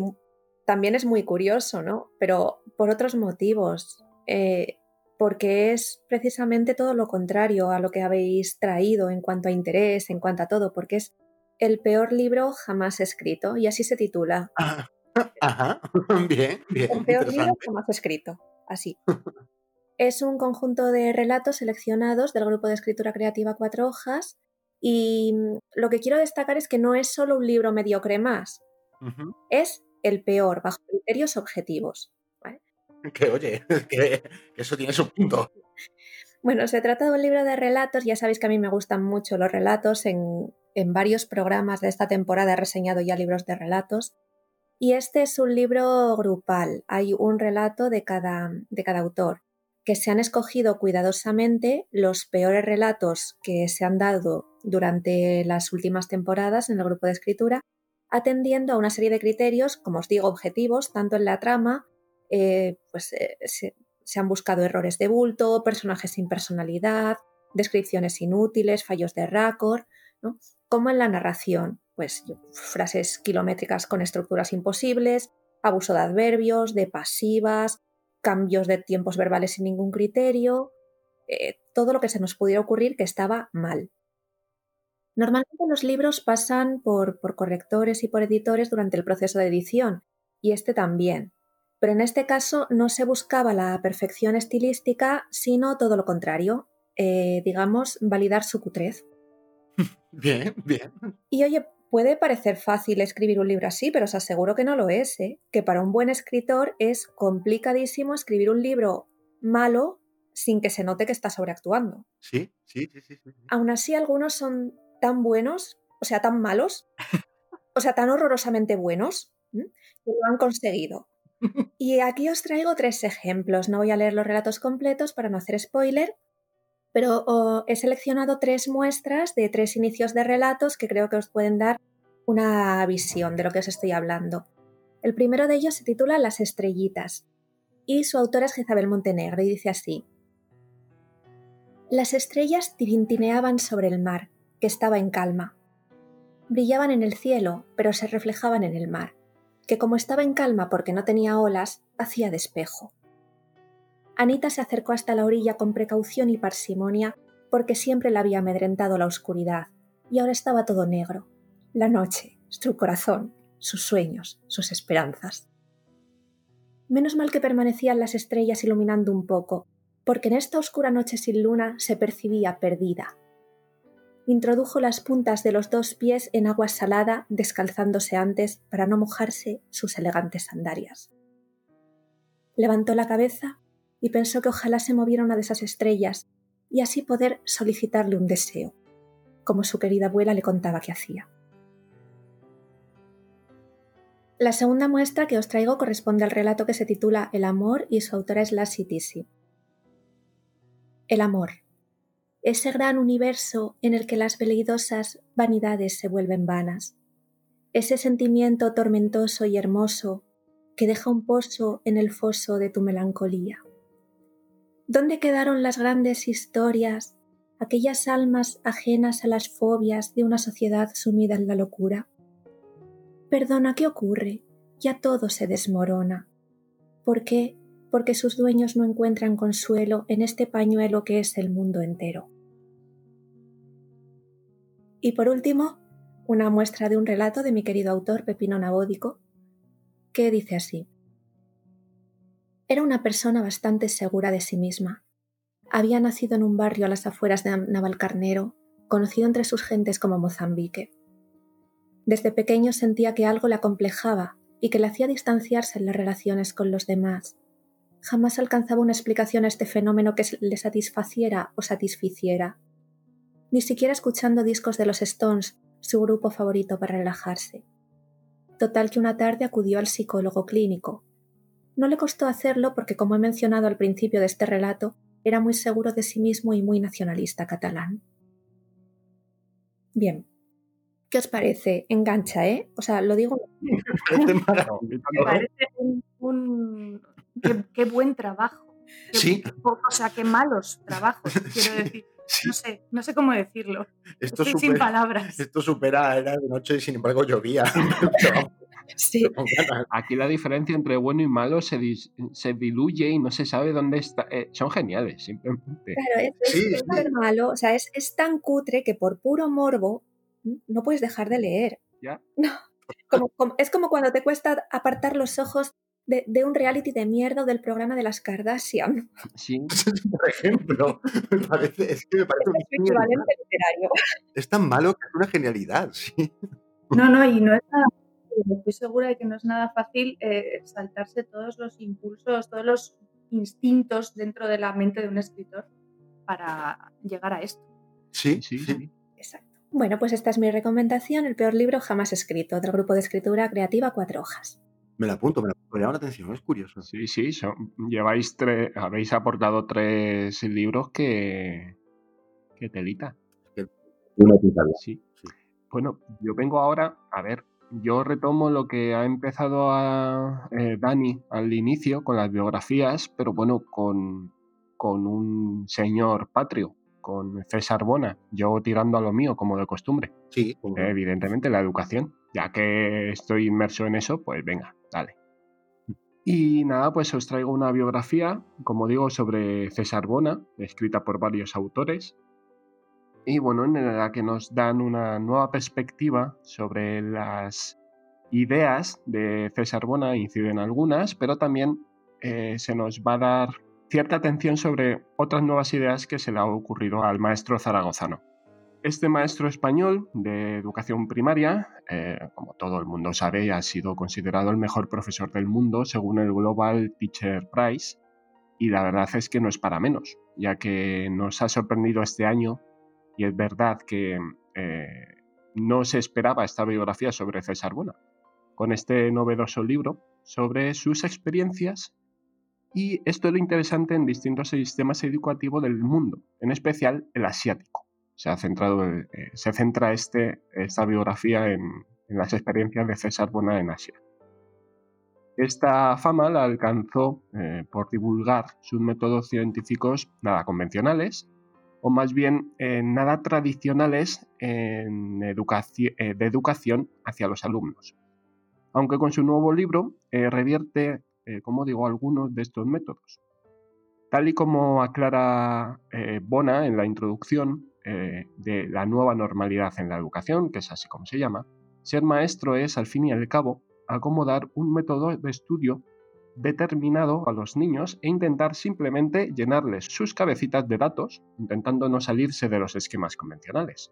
también es muy curioso, ¿no? Pero por otros motivos. Eh, porque es precisamente todo lo contrario a lo que habéis traído en cuanto a interés, en cuanto a todo, porque es el peor libro jamás escrito, y así se titula. Ajá, ajá. bien, bien. El peor libro jamás escrito, así. Es un conjunto de relatos seleccionados del grupo de escritura creativa Cuatro Hojas y mm, lo que quiero destacar es que no es solo un libro mediocre más, es el peor bajo criterios objetivos. ¿vale? Que oye, que, que eso tiene su punto. Bueno, se trata de un libro de relatos, ya sabéis que a mí me gustan mucho los relatos, en, en varios programas de esta temporada he reseñado ya libros de relatos. Y este es un libro grupal, hay un relato de cada, de cada autor, que se han escogido cuidadosamente los peores relatos que se han dado durante las últimas temporadas en el grupo de escritura, atendiendo a una serie de criterios, como os digo, objetivos, tanto en la trama, eh, pues eh, se, han buscado errores de bulto, personajes sin personalidad, descripciones inútiles, fallos de raccord, ¿no? como en la narración, pues frases kilométricas con estructuras imposibles, abuso de adverbios, de pasivas, cambios de tiempos verbales sin ningún criterio, eh, todo lo que se nos pudiera ocurrir que estaba mal. Normalmente los libros pasan por, por correctores y por editores durante el proceso de edición, y este también. Pero en este caso no se buscaba la perfección estilística, sino todo lo contrario, eh, digamos, validar su cutrez. Bien, bien. Y oye, puede parecer fácil escribir un libro así, pero os aseguro que no lo es, ¿eh? que para un buen escritor es complicadísimo escribir un libro malo sin que se note que está sobreactuando. Sí, sí, sí, sí. sí. Aún así, algunos son tan buenos, o sea, tan malos, o sea, tan horrorosamente buenos, que lo han conseguido. Y aquí os traigo tres ejemplos. No voy a leer los relatos completos para no hacer spoiler, pero he seleccionado tres muestras de tres inicios de relatos que creo que os pueden dar una visión de lo que os estoy hablando. El primero de ellos se titula Las estrellitas y su autora es Jezabel Montenegro y dice así. Las estrellas tirintineaban sobre el mar, que estaba en calma. Brillaban en el cielo, pero se reflejaban en el mar, que como estaba en calma porque no tenía olas, hacía despejo. Anita se acercó hasta la orilla con precaución y parsimonia porque siempre la había amedrentado la oscuridad, y ahora estaba todo negro. La noche, su corazón, sus sueños, sus esperanzas. Menos mal que permanecían las estrellas iluminando un poco, porque en esta oscura noche sin luna se percibía perdida. Introdujo las puntas de los dos pies en agua salada, descalzándose antes para no mojarse sus elegantes sandalias. Levantó la cabeza y pensó que ojalá se moviera una de esas estrellas y así poder solicitarle un deseo, como su querida abuela le contaba que hacía. La segunda muestra que os traigo corresponde al relato que se titula El amor y su autora es Lassie Tisi. El amor. Ese gran universo en el que las veleidosas vanidades se vuelven vanas. Ese sentimiento tormentoso y hermoso que deja un pozo en el foso de tu melancolía. ¿Dónde quedaron las grandes historias, aquellas almas ajenas a las fobias de una sociedad sumida en la locura? Perdona, ¿qué ocurre? Ya todo se desmorona. ¿Por qué? Porque sus dueños no encuentran consuelo en este pañuelo que es el mundo entero. Y por último, una muestra de un relato de mi querido autor Pepino Nabódico, que dice así. Era una persona bastante segura de sí misma. Había nacido en un barrio a las afueras de Navalcarnero, conocido entre sus gentes como Mozambique. Desde pequeño sentía que algo le acomplejaba y que le hacía distanciarse en las relaciones con los demás. Jamás alcanzaba una explicación a este fenómeno que le satisfaciera o satisficiera. Ni siquiera escuchando discos de los Stones, su grupo favorito para relajarse. Total que una tarde acudió al psicólogo clínico. No le costó hacerlo porque, como he mencionado al principio de este relato, era muy seguro de sí mismo y muy nacionalista catalán. Bien. ¿Qué os parece? Engancha, ¿eh? O sea, lo digo. Me parece un. Qué, buen trabajo. sí. O sea, qué malos trabajos, quiero decir. No sé, no sé cómo decirlo. Esto Estoy sin palabras. Esto supera, era de noche y sin embargo llovía. sí. Aquí la diferencia entre bueno y malo se, se diluye y no se sabe dónde está. Eh, son geniales, simplemente. Claro, es, es, malo, o sea, es, es, tan cutre que por puro morbo no puedes dejar de leer. ¿Ya? No. Como, es como cuando te cuesta apartar los ojos de, un reality de mierda o del programa de las Kardashian. Sí. Por ejemplo, me parece, es que me parece es un equivalente literario. Es tan malo que es una genialidad, sí. No, no, y no es nada estoy segura de que no es nada fácil eh, saltarse todos los impulsos, todos los instintos dentro de la mente de un escritor para llegar a esto. Sí, sí, sí. Exacto. Bueno, pues esta es mi recomendación, el peor libro jamás escrito, del grupo de escritura creativa Cuatro Hojas. Me la apunto, me, la, me llama la atención, es curioso. Sí, sí, lleváis tres, habéis aportado tres libros que, que telita. Una sí. sí. Bueno, yo vengo ahora, a ver, yo retomo lo que ha empezado a eh, Dani al inicio con las biografías, pero bueno, con, con un señor patrio, con César Bona, yo tirando a lo mío como de costumbre. Sí, evidentemente la educación, ya que estoy inmerso en eso, pues venga, dale. Y nada, pues os traigo una biografía, como digo, sobre César Bona, escrita por varios autores, y bueno, en la que nos dan una nueva perspectiva sobre las ideas de César Bona, inciden algunas, pero también eh, se nos va a dar cierta atención sobre otras nuevas ideas que se le ha ocurrido al maestro zaragozano. Este maestro español de educación primaria, eh, como todo el mundo sabe, ha sido considerado el mejor profesor del mundo según el Global Teacher Prize, y la verdad es que no es para menos, ya que nos ha sorprendido este año y es verdad que eh, no se esperaba esta biografía sobre César Bona, con este novedoso libro sobre sus experiencias y esto es lo interesante en distintos sistemas educativos del mundo, en especial el asiático. Se, ha centrado, eh, se centra este, esta biografía en, las experiencias de César Bona en Asia. Esta fama la alcanzó eh, por divulgar sus métodos científicos nada convencionales o más bien eh, nada tradicionales eh, de educación hacia los alumnos. Aunque con su nuevo libro eh, revierte, como digo, algunos de estos métodos. Tal y como aclara Bona en la introducción de la nueva normalidad en la educación, que es así como se llama, ser maestro es, al fin y al cabo, acomodar un método de estudio determinado a los niños e intentar simplemente llenarles sus cabecitas de datos, intentando no salirse de los esquemas convencionales.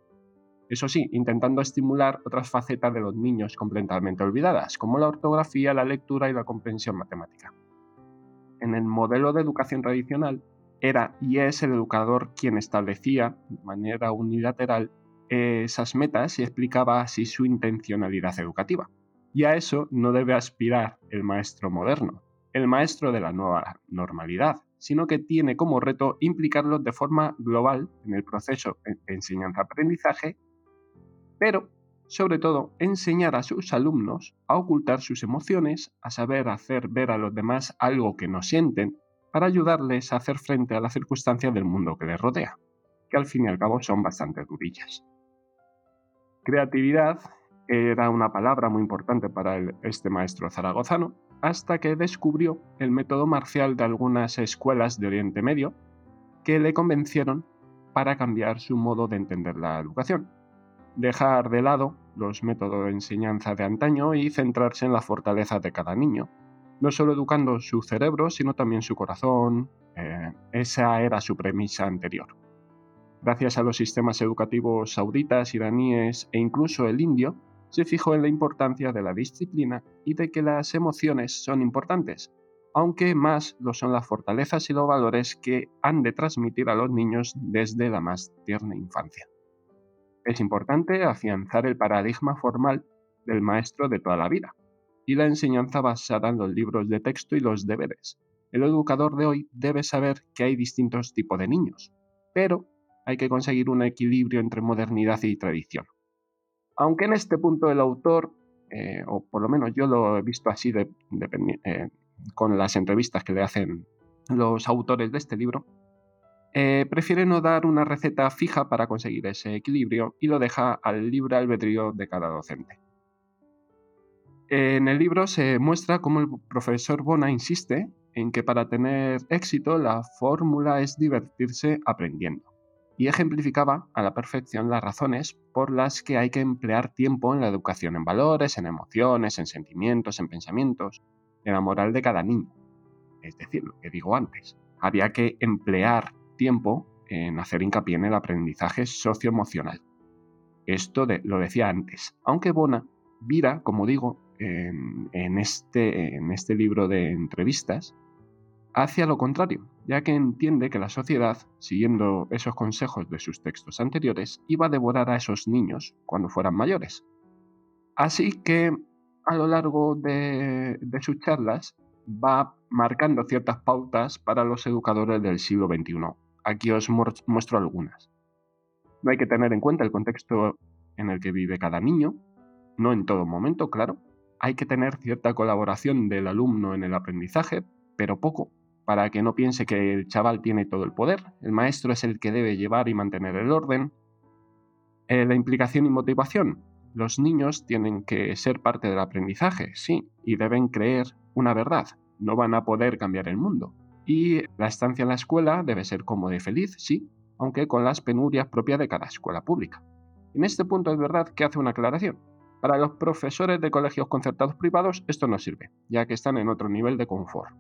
Eso sí, intentando estimular otras facetas de los niños completamente olvidadas, como la ortografía, la lectura y la comprensión matemática. En el modelo de educación tradicional, era y es el educador quien establecía de manera unilateral esas metas y explicaba así su intencionalidad educativa. Y a eso no debe aspirar el maestro moderno, el maestro de la nueva normalidad, sino que tiene como reto implicarlos de forma global en el proceso de enseñanza-aprendizaje, pero sobre todo enseñar a sus alumnos a ocultar sus emociones, a saber hacer ver a los demás algo que no sienten, para ayudarles a hacer frente a las circunstancias del mundo que les rodea, que al fin y al cabo son bastante durillas. Creatividad era una palabra muy importante para este maestro zaragozano, hasta que descubrió el método marcial de algunas escuelas de Oriente Medio que le convencieron para cambiar su modo de entender la educación, dejar de lado los métodos de enseñanza de antaño y centrarse en la fortaleza de cada niño, no solo educando su cerebro, sino también su corazón. Eh, esa era su premisa anterior. Gracias a los sistemas educativos sauditas, iraníes e incluso el indio, se fijó en la importancia de la disciplina y de que las emociones son importantes, aunque más lo son las fortalezas y los valores que han de transmitir a los niños desde la más tierna infancia. Es importante afianzar el paradigma formal del maestro de toda la vida, y la enseñanza basada en los libros de texto y los deberes. El educador de hoy debe saber que hay distintos tipos de niños, pero hay que conseguir un equilibrio entre modernidad y tradición. Aunque en este punto el autor, eh, o por lo menos yo lo he visto así eh, con las entrevistas que le hacen los autores de este libro, eh, prefiere no dar una receta fija para conseguir ese equilibrio y lo deja al libre albedrío de cada docente. En el libro se muestra cómo el profesor Bona insiste en que para tener éxito la fórmula es divertirse aprendiendo, y ejemplificaba a la perfección las razones por las que hay que emplear tiempo en la educación en valores, en emociones, en sentimientos, en pensamientos, en la moral de cada niño. Es decir, lo que digo antes, había que emplear tiempo en hacer hincapié en el aprendizaje socioemocional. Esto lo decía antes, aunque Bona vira, como digo, en, este, en este libro de entrevistas, hacia lo contrario, ya que entiende que la sociedad, siguiendo esos consejos de sus textos anteriores, iba a devorar a esos niños cuando fueran mayores. Así que a lo largo de sus charlas va marcando ciertas pautas para los educadores del siglo XXI, Aquí os muestro algunas. No hay que tener en cuenta el contexto en el que vive cada niño, no en todo momento, claro. Hay que tener cierta colaboración del alumno en el aprendizaje, pero poco, para que no piense que el chaval tiene todo el poder. El maestro es el que debe llevar y mantener el orden. Eh, la implicación y motivación. Los niños tienen que ser parte del aprendizaje, sí, y deben creer una verdad. No van a poder cambiar el mundo, y la estancia en la escuela debe ser cómoda y feliz, sí, aunque con las penurias propias de cada escuela pública. En este punto es verdad que hace una aclaración. Para los profesores de colegios concertados privados esto no sirve, ya que están en otro nivel de confort.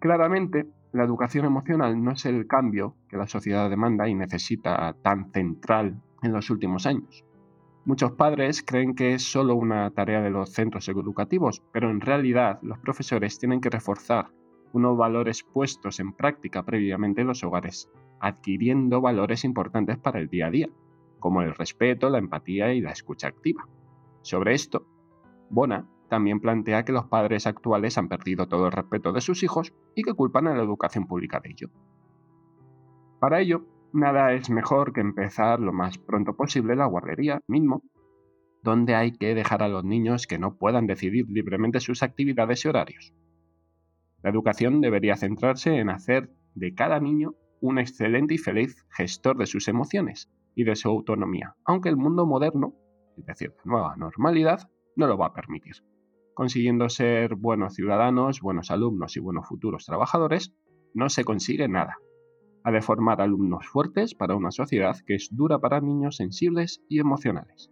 Claramente, la educación emocional no es el cambio que la sociedad demanda y necesita tan central en los últimos años. Muchos padres creen que es solo una tarea de los centros educativos, pero en realidad los profesores tienen que reforzar unos valores puestos en práctica previamente en los hogares, adquiriendo valores importantes para el día a día, como el respeto, la empatía y la escucha activa. Sobre esto, Bona también plantea que los padres actuales han perdido todo el respeto de sus hijos y que culpan a la educación pública de ello. Para ello, nada es mejor que empezar lo más pronto posible la guardería mismo, donde hay que dejar a los niños que no puedan decidir libremente sus actividades y horarios. La educación debería centrarse en hacer de cada niño un excelente y feliz gestor de sus emociones y de su autonomía, aunque el mundo moderno, es decir, la nueva normalidad, no lo va a permitir. Consiguiendo ser buenos ciudadanos, buenos alumnos y buenos futuros trabajadores, no se consigue nada. Ha de formar alumnos fuertes para una sociedad que es dura para niños sensibles y emocionales.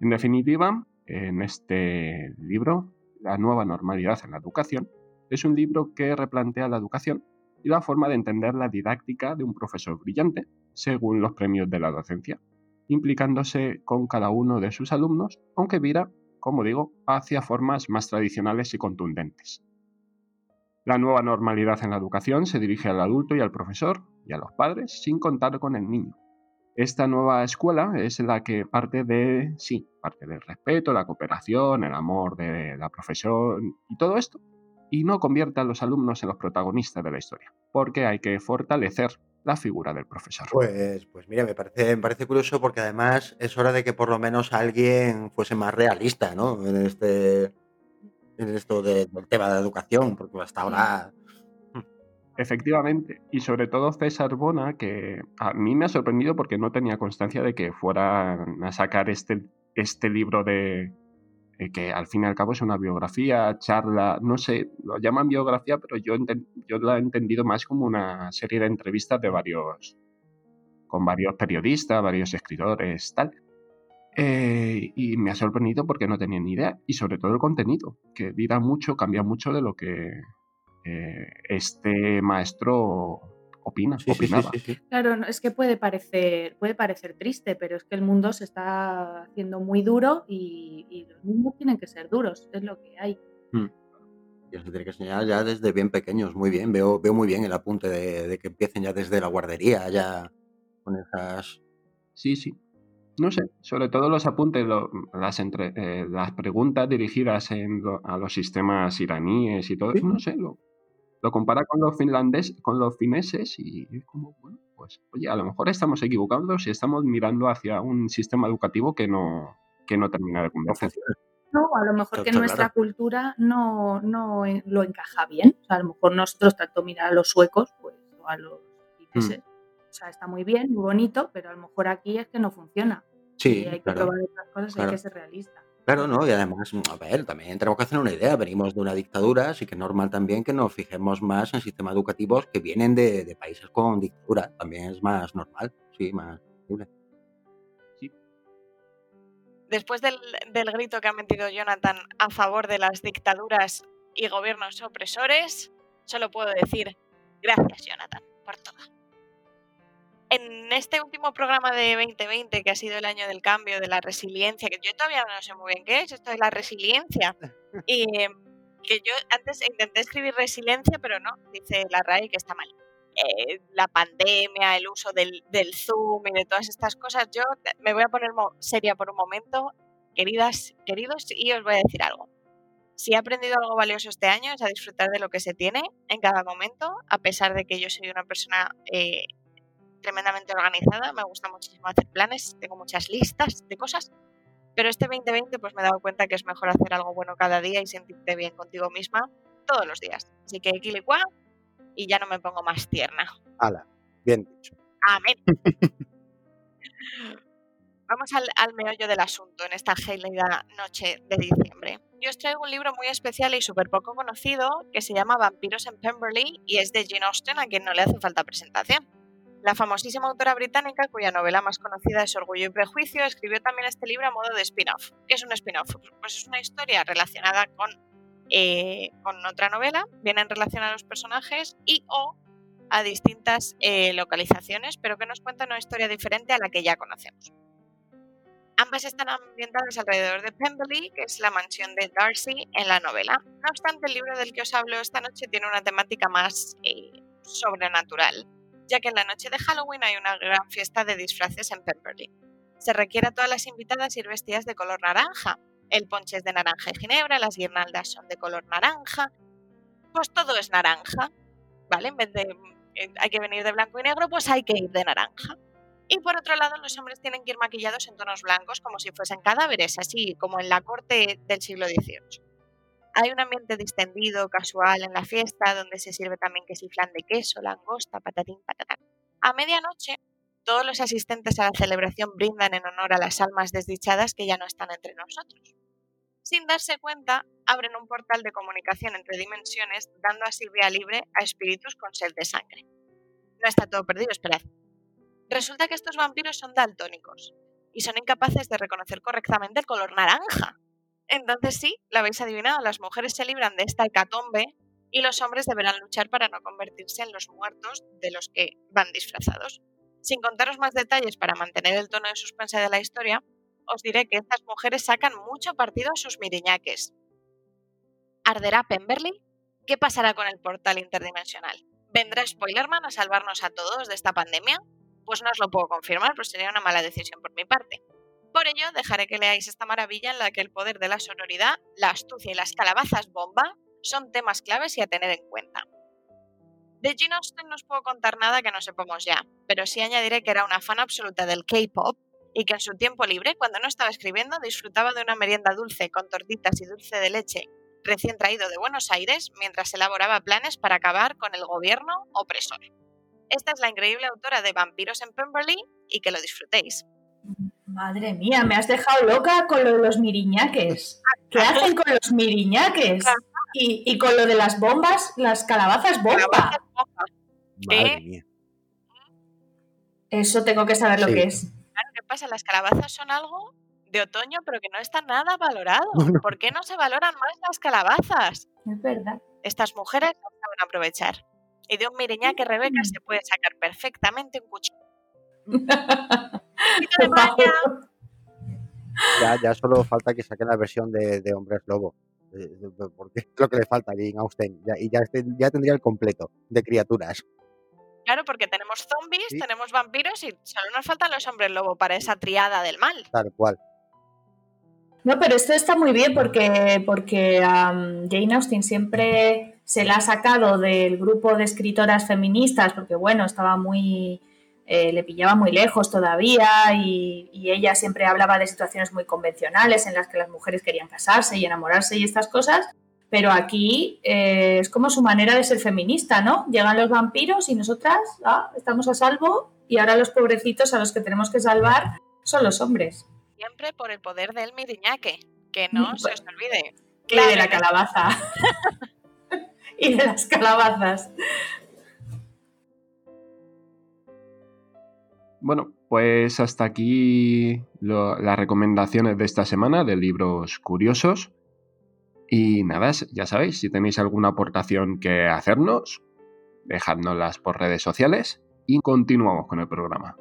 En definitiva, en este libro, La nueva normalidad en la educación, es un libro que replantea la educación y la forma de entender la didáctica de un profesor brillante, según los premios de la docencia, implicándose con cada uno de sus alumnos, aunque vira, como digo, hacia formas más tradicionales y contundentes. La nueva normalidad en la educación se dirige al adulto y al profesor y a los padres sin contar con el niño. Esta nueva escuela es la que parte de, sí, parte del respeto, la cooperación, el amor de la profesión y todo esto, y no convierta a los alumnos en los protagonistas de la historia, porque hay que fortalecer la figura del profesor. Pues, pues mira, me parece, me parece curioso porque además es hora de que por lo menos alguien fuese más realista, ¿no? En este en esto del tema de la educación, porque hasta ahora. Hmm. Efectivamente, y sobre todo César Bona, que a mí me ha sorprendido porque no tenía constancia de que fueran a sacar este, este libro de, que al fin y al cabo es una biografía, charla, no sé, lo llaman biografía, pero yo, yo la he entendido más como una serie de entrevistas de varios, con varios periodistas, varios escritores, tal. Eh, y me ha sorprendido porque no tenía ni idea, y sobre todo el contenido, que dirá mucho, cambia mucho de lo que eh, este maestro opina, claro, es que puede parecer, puede parecer triste, pero es que el mundo se está haciendo muy duro y, los niños tienen que ser duros, es lo que hay. Mm. Y eso tiene que enseñar ya desde bien pequeños, muy bien. Veo, veo muy bien el apunte de, que empiecen ya desde la guardería, ya con esas. Sí, sí. no sé, sobre todo los apuntes, las, entre, eh, las preguntas dirigidas a los sistemas iraníes y todo, no sé, lo, lo compara con los finlandeses, con los fineses y es como, bueno, pues, oye, a lo mejor estamos equivocados y estamos mirando hacia un sistema educativo que no, que no termina de convencer. No, a lo mejor que nuestra cultura no, no lo encaja bien. O sea, a lo mejor nosotros tanto mirar a los suecos, pues, o a los fineses. Mm. O sea, está muy bien, muy bonito, pero a lo mejor aquí es que no funciona. Sí, hay que probar otras cosas y hay que ser realista. Claro, ¿no? Y además, a ver, también tenemos que hacer una idea. Venimos de una dictadura, así que es normal también que nos fijemos más en sistemas educativos que vienen de, países con dictadura. También es más normal, sí, más posible. Sí. Después del, del grito que ha metido Jonathan a favor de las dictaduras y gobiernos opresores, solo puedo decir gracias, Jonathan, por todo en este último programa de 2020, que ha sido el año del cambio, de la resiliencia, que yo todavía no sé muy bien qué es esto de la resiliencia, y que yo antes intenté escribir resiliencia, pero no, dice la RAE que está mal. Eh, la pandemia, el uso del, del, Zoom y de todas estas cosas, yo me voy a poner seria por un momento, queridas, queridos, y os voy a decir algo. Si he aprendido algo valioso este año es a disfrutar de lo que se tiene en cada momento, a pesar de que yo soy una persona eh, tremendamente organizada, me gusta muchísimo hacer planes, tengo muchas listas de cosas, pero este 2020 pues me he dado cuenta que es mejor hacer algo bueno cada día y sentirte bien contigo misma todos los días. Así que equilicua y ya no me pongo más tierna. Hala, bien dicho. Amén. Vamos al, al, meollo del asunto en esta gélida noche de diciembre. Yo os traigo un libro muy especial y súper poco conocido que se llama Vampiros en Pemberley y es de Jane Austen, a quien no le hace falta presentación. La famosísima autora británica, cuya novela más conocida es Orgullo y Prejuicio, escribió también este libro a modo de spin-off. ¿Qué es un spin-off? Pues es una historia relacionada con, eh, con otra novela, vienen relacionados los personajes y o a distintas eh, localizaciones, pero que nos cuentan una historia diferente a la que ya conocemos. Ambas están ambientadas alrededor de Pemberley, que es la mansión de Darcy en la novela. No obstante, el libro del que os hablo esta noche tiene una temática más eh, sobrenatural ya que en la noche de Halloween hay una gran fiesta de disfraces en Pemberley. Se requiere a todas las invitadas ir vestidas de color naranja. El ponche es de naranja y ginebra, las guirnaldas son de color naranja. Pues todo es naranja, ¿vale? En vez de eh, hay que venir de blanco y negro, pues hay que ir de naranja. Y por otro lado, los hombres tienen que ir maquillados en tonos blancos como si fuesen cadáveres, así como en la corte del siglo XVIII. Hay un ambiente distendido, casual en la fiesta, donde se sirve también que si flan de queso, langosta, patatín, patatán. A medianoche, todos los asistentes a la celebración brindan en honor a las almas desdichadas que ya no están entre nosotros. Sin darse cuenta, abren un portal de comunicación entre dimensiones, dando así vía libre a espíritus con sed de sangre. No está todo perdido, esperad. Resulta que estos vampiros son daltónicos y son incapaces de reconocer correctamente el color naranja. Entonces sí, lo habéis adivinado, las mujeres se libran de esta hecatombe y los hombres deberán luchar para no convertirse en los muertos de los que van disfrazados. Sin contaros más detalles para mantener el tono de suspense de la historia, os diré que estas mujeres sacan mucho partido a sus miriñaques. ¿Arderá Pemberley? ¿Qué pasará con el portal interdimensional? ¿Vendrá Spoilerman a salvarnos a todos de esta pandemia? Pues no os lo puedo confirmar, pero sería una mala decisión por mi parte. Por ello, dejaré que leáis esta maravilla en la que el poder de la sonoridad, la astucia y las calabazas bomba son temas claves y a tener en cuenta. De Gene Austen no os puedo contar nada que no sepamos ya, pero sí añadiré que era una fan absoluta del K-pop y que en su tiempo libre, cuando no estaba escribiendo, disfrutaba de una merienda dulce con tortitas y dulce de leche recién traído de Buenos Aires mientras elaboraba planes para acabar con el gobierno opresor. Esta es la increíble autora de Vampiros en Pemberley y que lo disfrutéis. Madre mía, me has dejado loca con lo de los miriñaques. ¿Qué hacen con los miriñaques? Y, con lo de las bombas, las calabazas bomba. Madre mía. Eso tengo que saber lo que es. Claro, ¿qué pasa? Las calabazas son algo de otoño, pero que no está nada valorado. ¿Por qué no se valoran más las calabazas? Es verdad. Estas mujeres no saben aprovechar. Y de un miriñaque Rebeca se puede sacar perfectamente un cuchillo. Ya, ya solo falta que saquen la versión de, Hombres Lobo. Porque es lo que le falta a Jane Austen. y ya, ya tendría el completo de criaturas. Claro, porque tenemos zombies, tenemos vampiros y solo nos faltan los hombres lobo para esa triada del mal. Tal cual. No, pero esto está muy bien porque, porque Jane Austen siempre se la ha sacado del grupo de escritoras feministas, porque bueno, estaba muy. Eh, le pillaba muy lejos todavía y, ella siempre hablaba de situaciones muy convencionales en las que las mujeres querían casarse y enamorarse y estas cosas, pero aquí eh, es como su manera de ser feminista, ¿no? Llegan los vampiros y nosotras ah, estamos a salvo y ahora los pobrecitos a los que tenemos que salvar son los hombres siempre por el poder del miriñaque, que no se os olvide. Y de la calabaza. y de las calabazas. Bueno, pues hasta aquí las recomendaciones de esta semana de libros curiosos. Y nada, ya sabéis, si tenéis alguna aportación que hacernos, dejadnoslas por redes sociales y continuamos con el programa.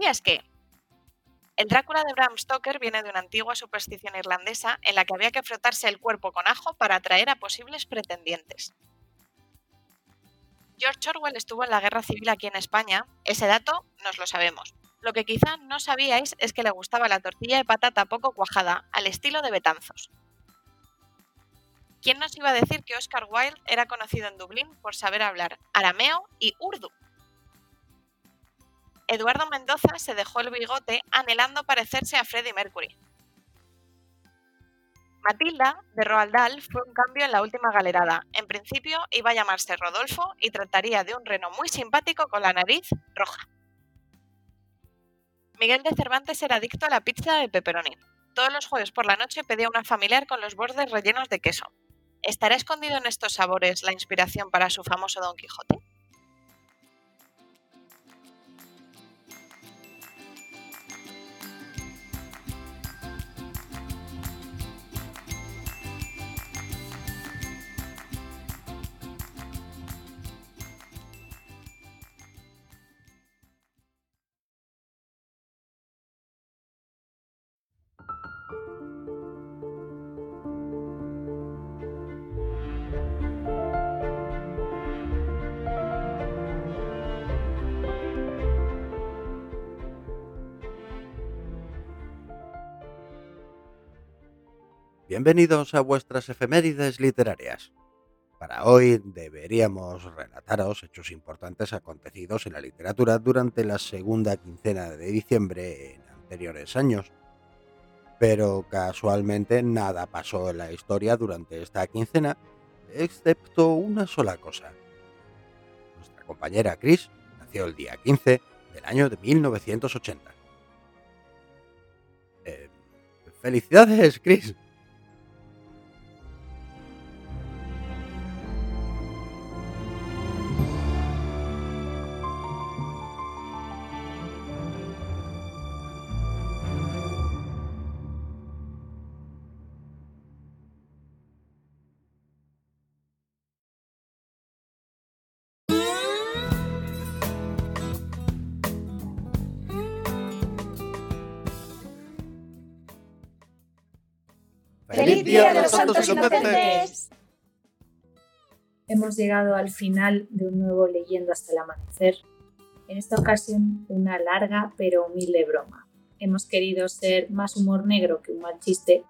¿Sabías que el Drácula de Bram Stoker viene de una antigua superstición irlandesa en la que había que frotarse el cuerpo con ajo para atraer a posibles pretendientes? George Orwell estuvo en la guerra civil aquí en España, ese dato nos lo sabemos. Lo que quizá no sabíais es que le gustaba la tortilla de patata poco cuajada, al estilo de Betanzos. ¿Quién nos iba a decir que Oscar Wilde era conocido en Dublín por saber hablar arameo y urdu? Eduardo Mendoza se dejó el bigote anhelando parecerse a Freddie Mercury. Matilda, de Roald Dahl, fue un cambio en la última galerada. En principio iba a llamarse Rodolfo y trataría de un reno muy simpático con la nariz roja. Miguel de Cervantes era adicto a la pizza de pepperoni. Todos los jueves por la noche pedía una familiar con los bordes rellenos de queso. ¿Estará escondido en estos sabores la inspiración para su famoso Don Quijote? Bienvenidos a vuestras efemérides literarias. Para hoy deberíamos relataros hechos importantes acontecidos en la literatura durante la segunda quincena de diciembre en anteriores años. Pero casualmente nada pasó en la historia durante esta quincena, excepto una sola cosa. Nuestra compañera Chris nació el día 15 del año de 1980. Eh, felicidades, Chris. Santos Inocentes! Hemos llegado al final de un nuevo Leyendo hasta el amanecer. En esta ocasión, una larga pero humilde broma. Hemos querido ser más humor negro que un mal chiste,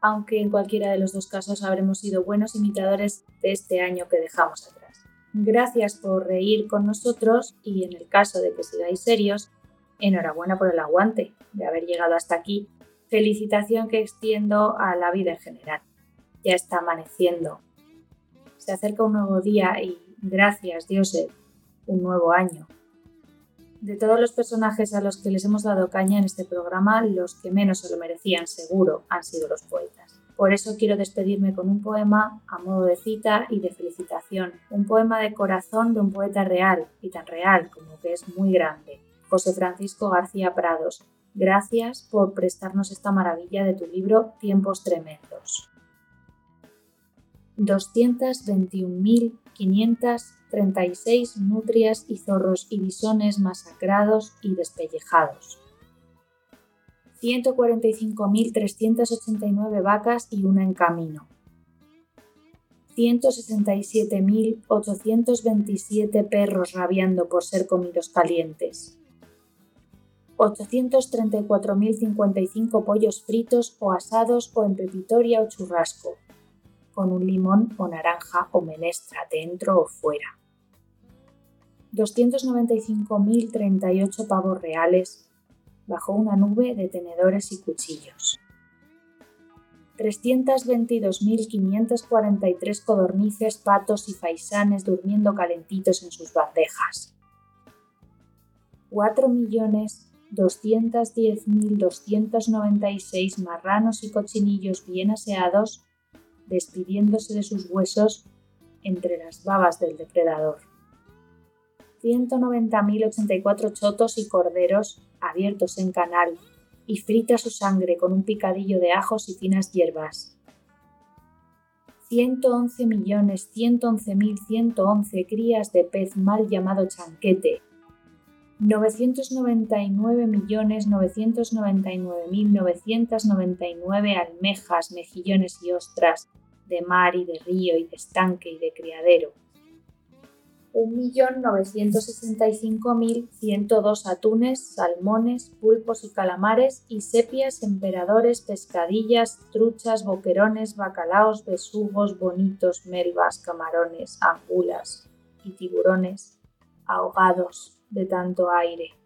aunque en cualquiera de los dos casos habremos sido buenos imitadores de este año que dejamos atrás. Gracias por reír con nosotros y en el caso de que sigáis serios, enhorabuena por el aguante de haber llegado hasta aquí felicitación que extiendo a la vida en general. Ya está amaneciendo. Se acerca un nuevo día y, Gracias, Dioses. Un nuevo año. De todos los personajes a los que les hemos dado caña en este programa, los que menos se lo merecían seguro han sido los poetas. Por eso quiero despedirme con un poema a modo de cita y de felicitación, un poema de corazón de un poeta real, y tan real como que es muy grande, José Francisco García Prados. Gracias por prestarnos esta maravilla de tu libro Tiempos Tremendos. 221.500 36 nutrias y zorros y bisones masacrados y despellejados. 145.389 vacas y una en camino. 167.827 perros rabiando por ser comidos calientes. 834.055 pollos fritos o asados o en pepitoria o churrasco, con un limón o naranja o menestra dentro o fuera. 295.038 pavos reales bajo una nube de tenedores y cuchillos. 322.543 codornices, patos y faisanes durmiendo calentitos en sus bandejas. 4.210.296 marranos y cochinillos bien aseados despidiéndose de sus huesos entre las babas del depredador. 190.084 chotos y corderos abiertos en canal y frita su sangre con un picadillo de ajos y finas hierbas. 111.111.111 crías de pez mal llamado chanquete. 999.999.999 almejas, mejillones y ostras de mar y de río y de estanque y de criadero. 1.965.102 atunes, salmones, pulpos y calamares y sepias, emperadores, pescadillas, truchas, boquerones, bacalaos, besugos, bonitos, melvas, camarones, angulas y tiburones ahogados de tanto aire.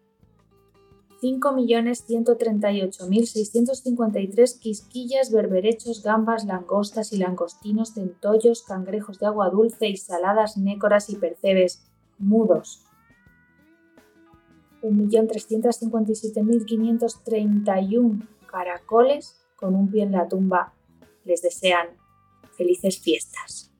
5.138.653 quisquillas, berberechos, gambas, langostas y langostinos, centollos, cangrejos de agua dulce y saladas, nécoras y percebes, mudos. 1.357.531 caracoles con un pie en la tumba les desean felices fiestas.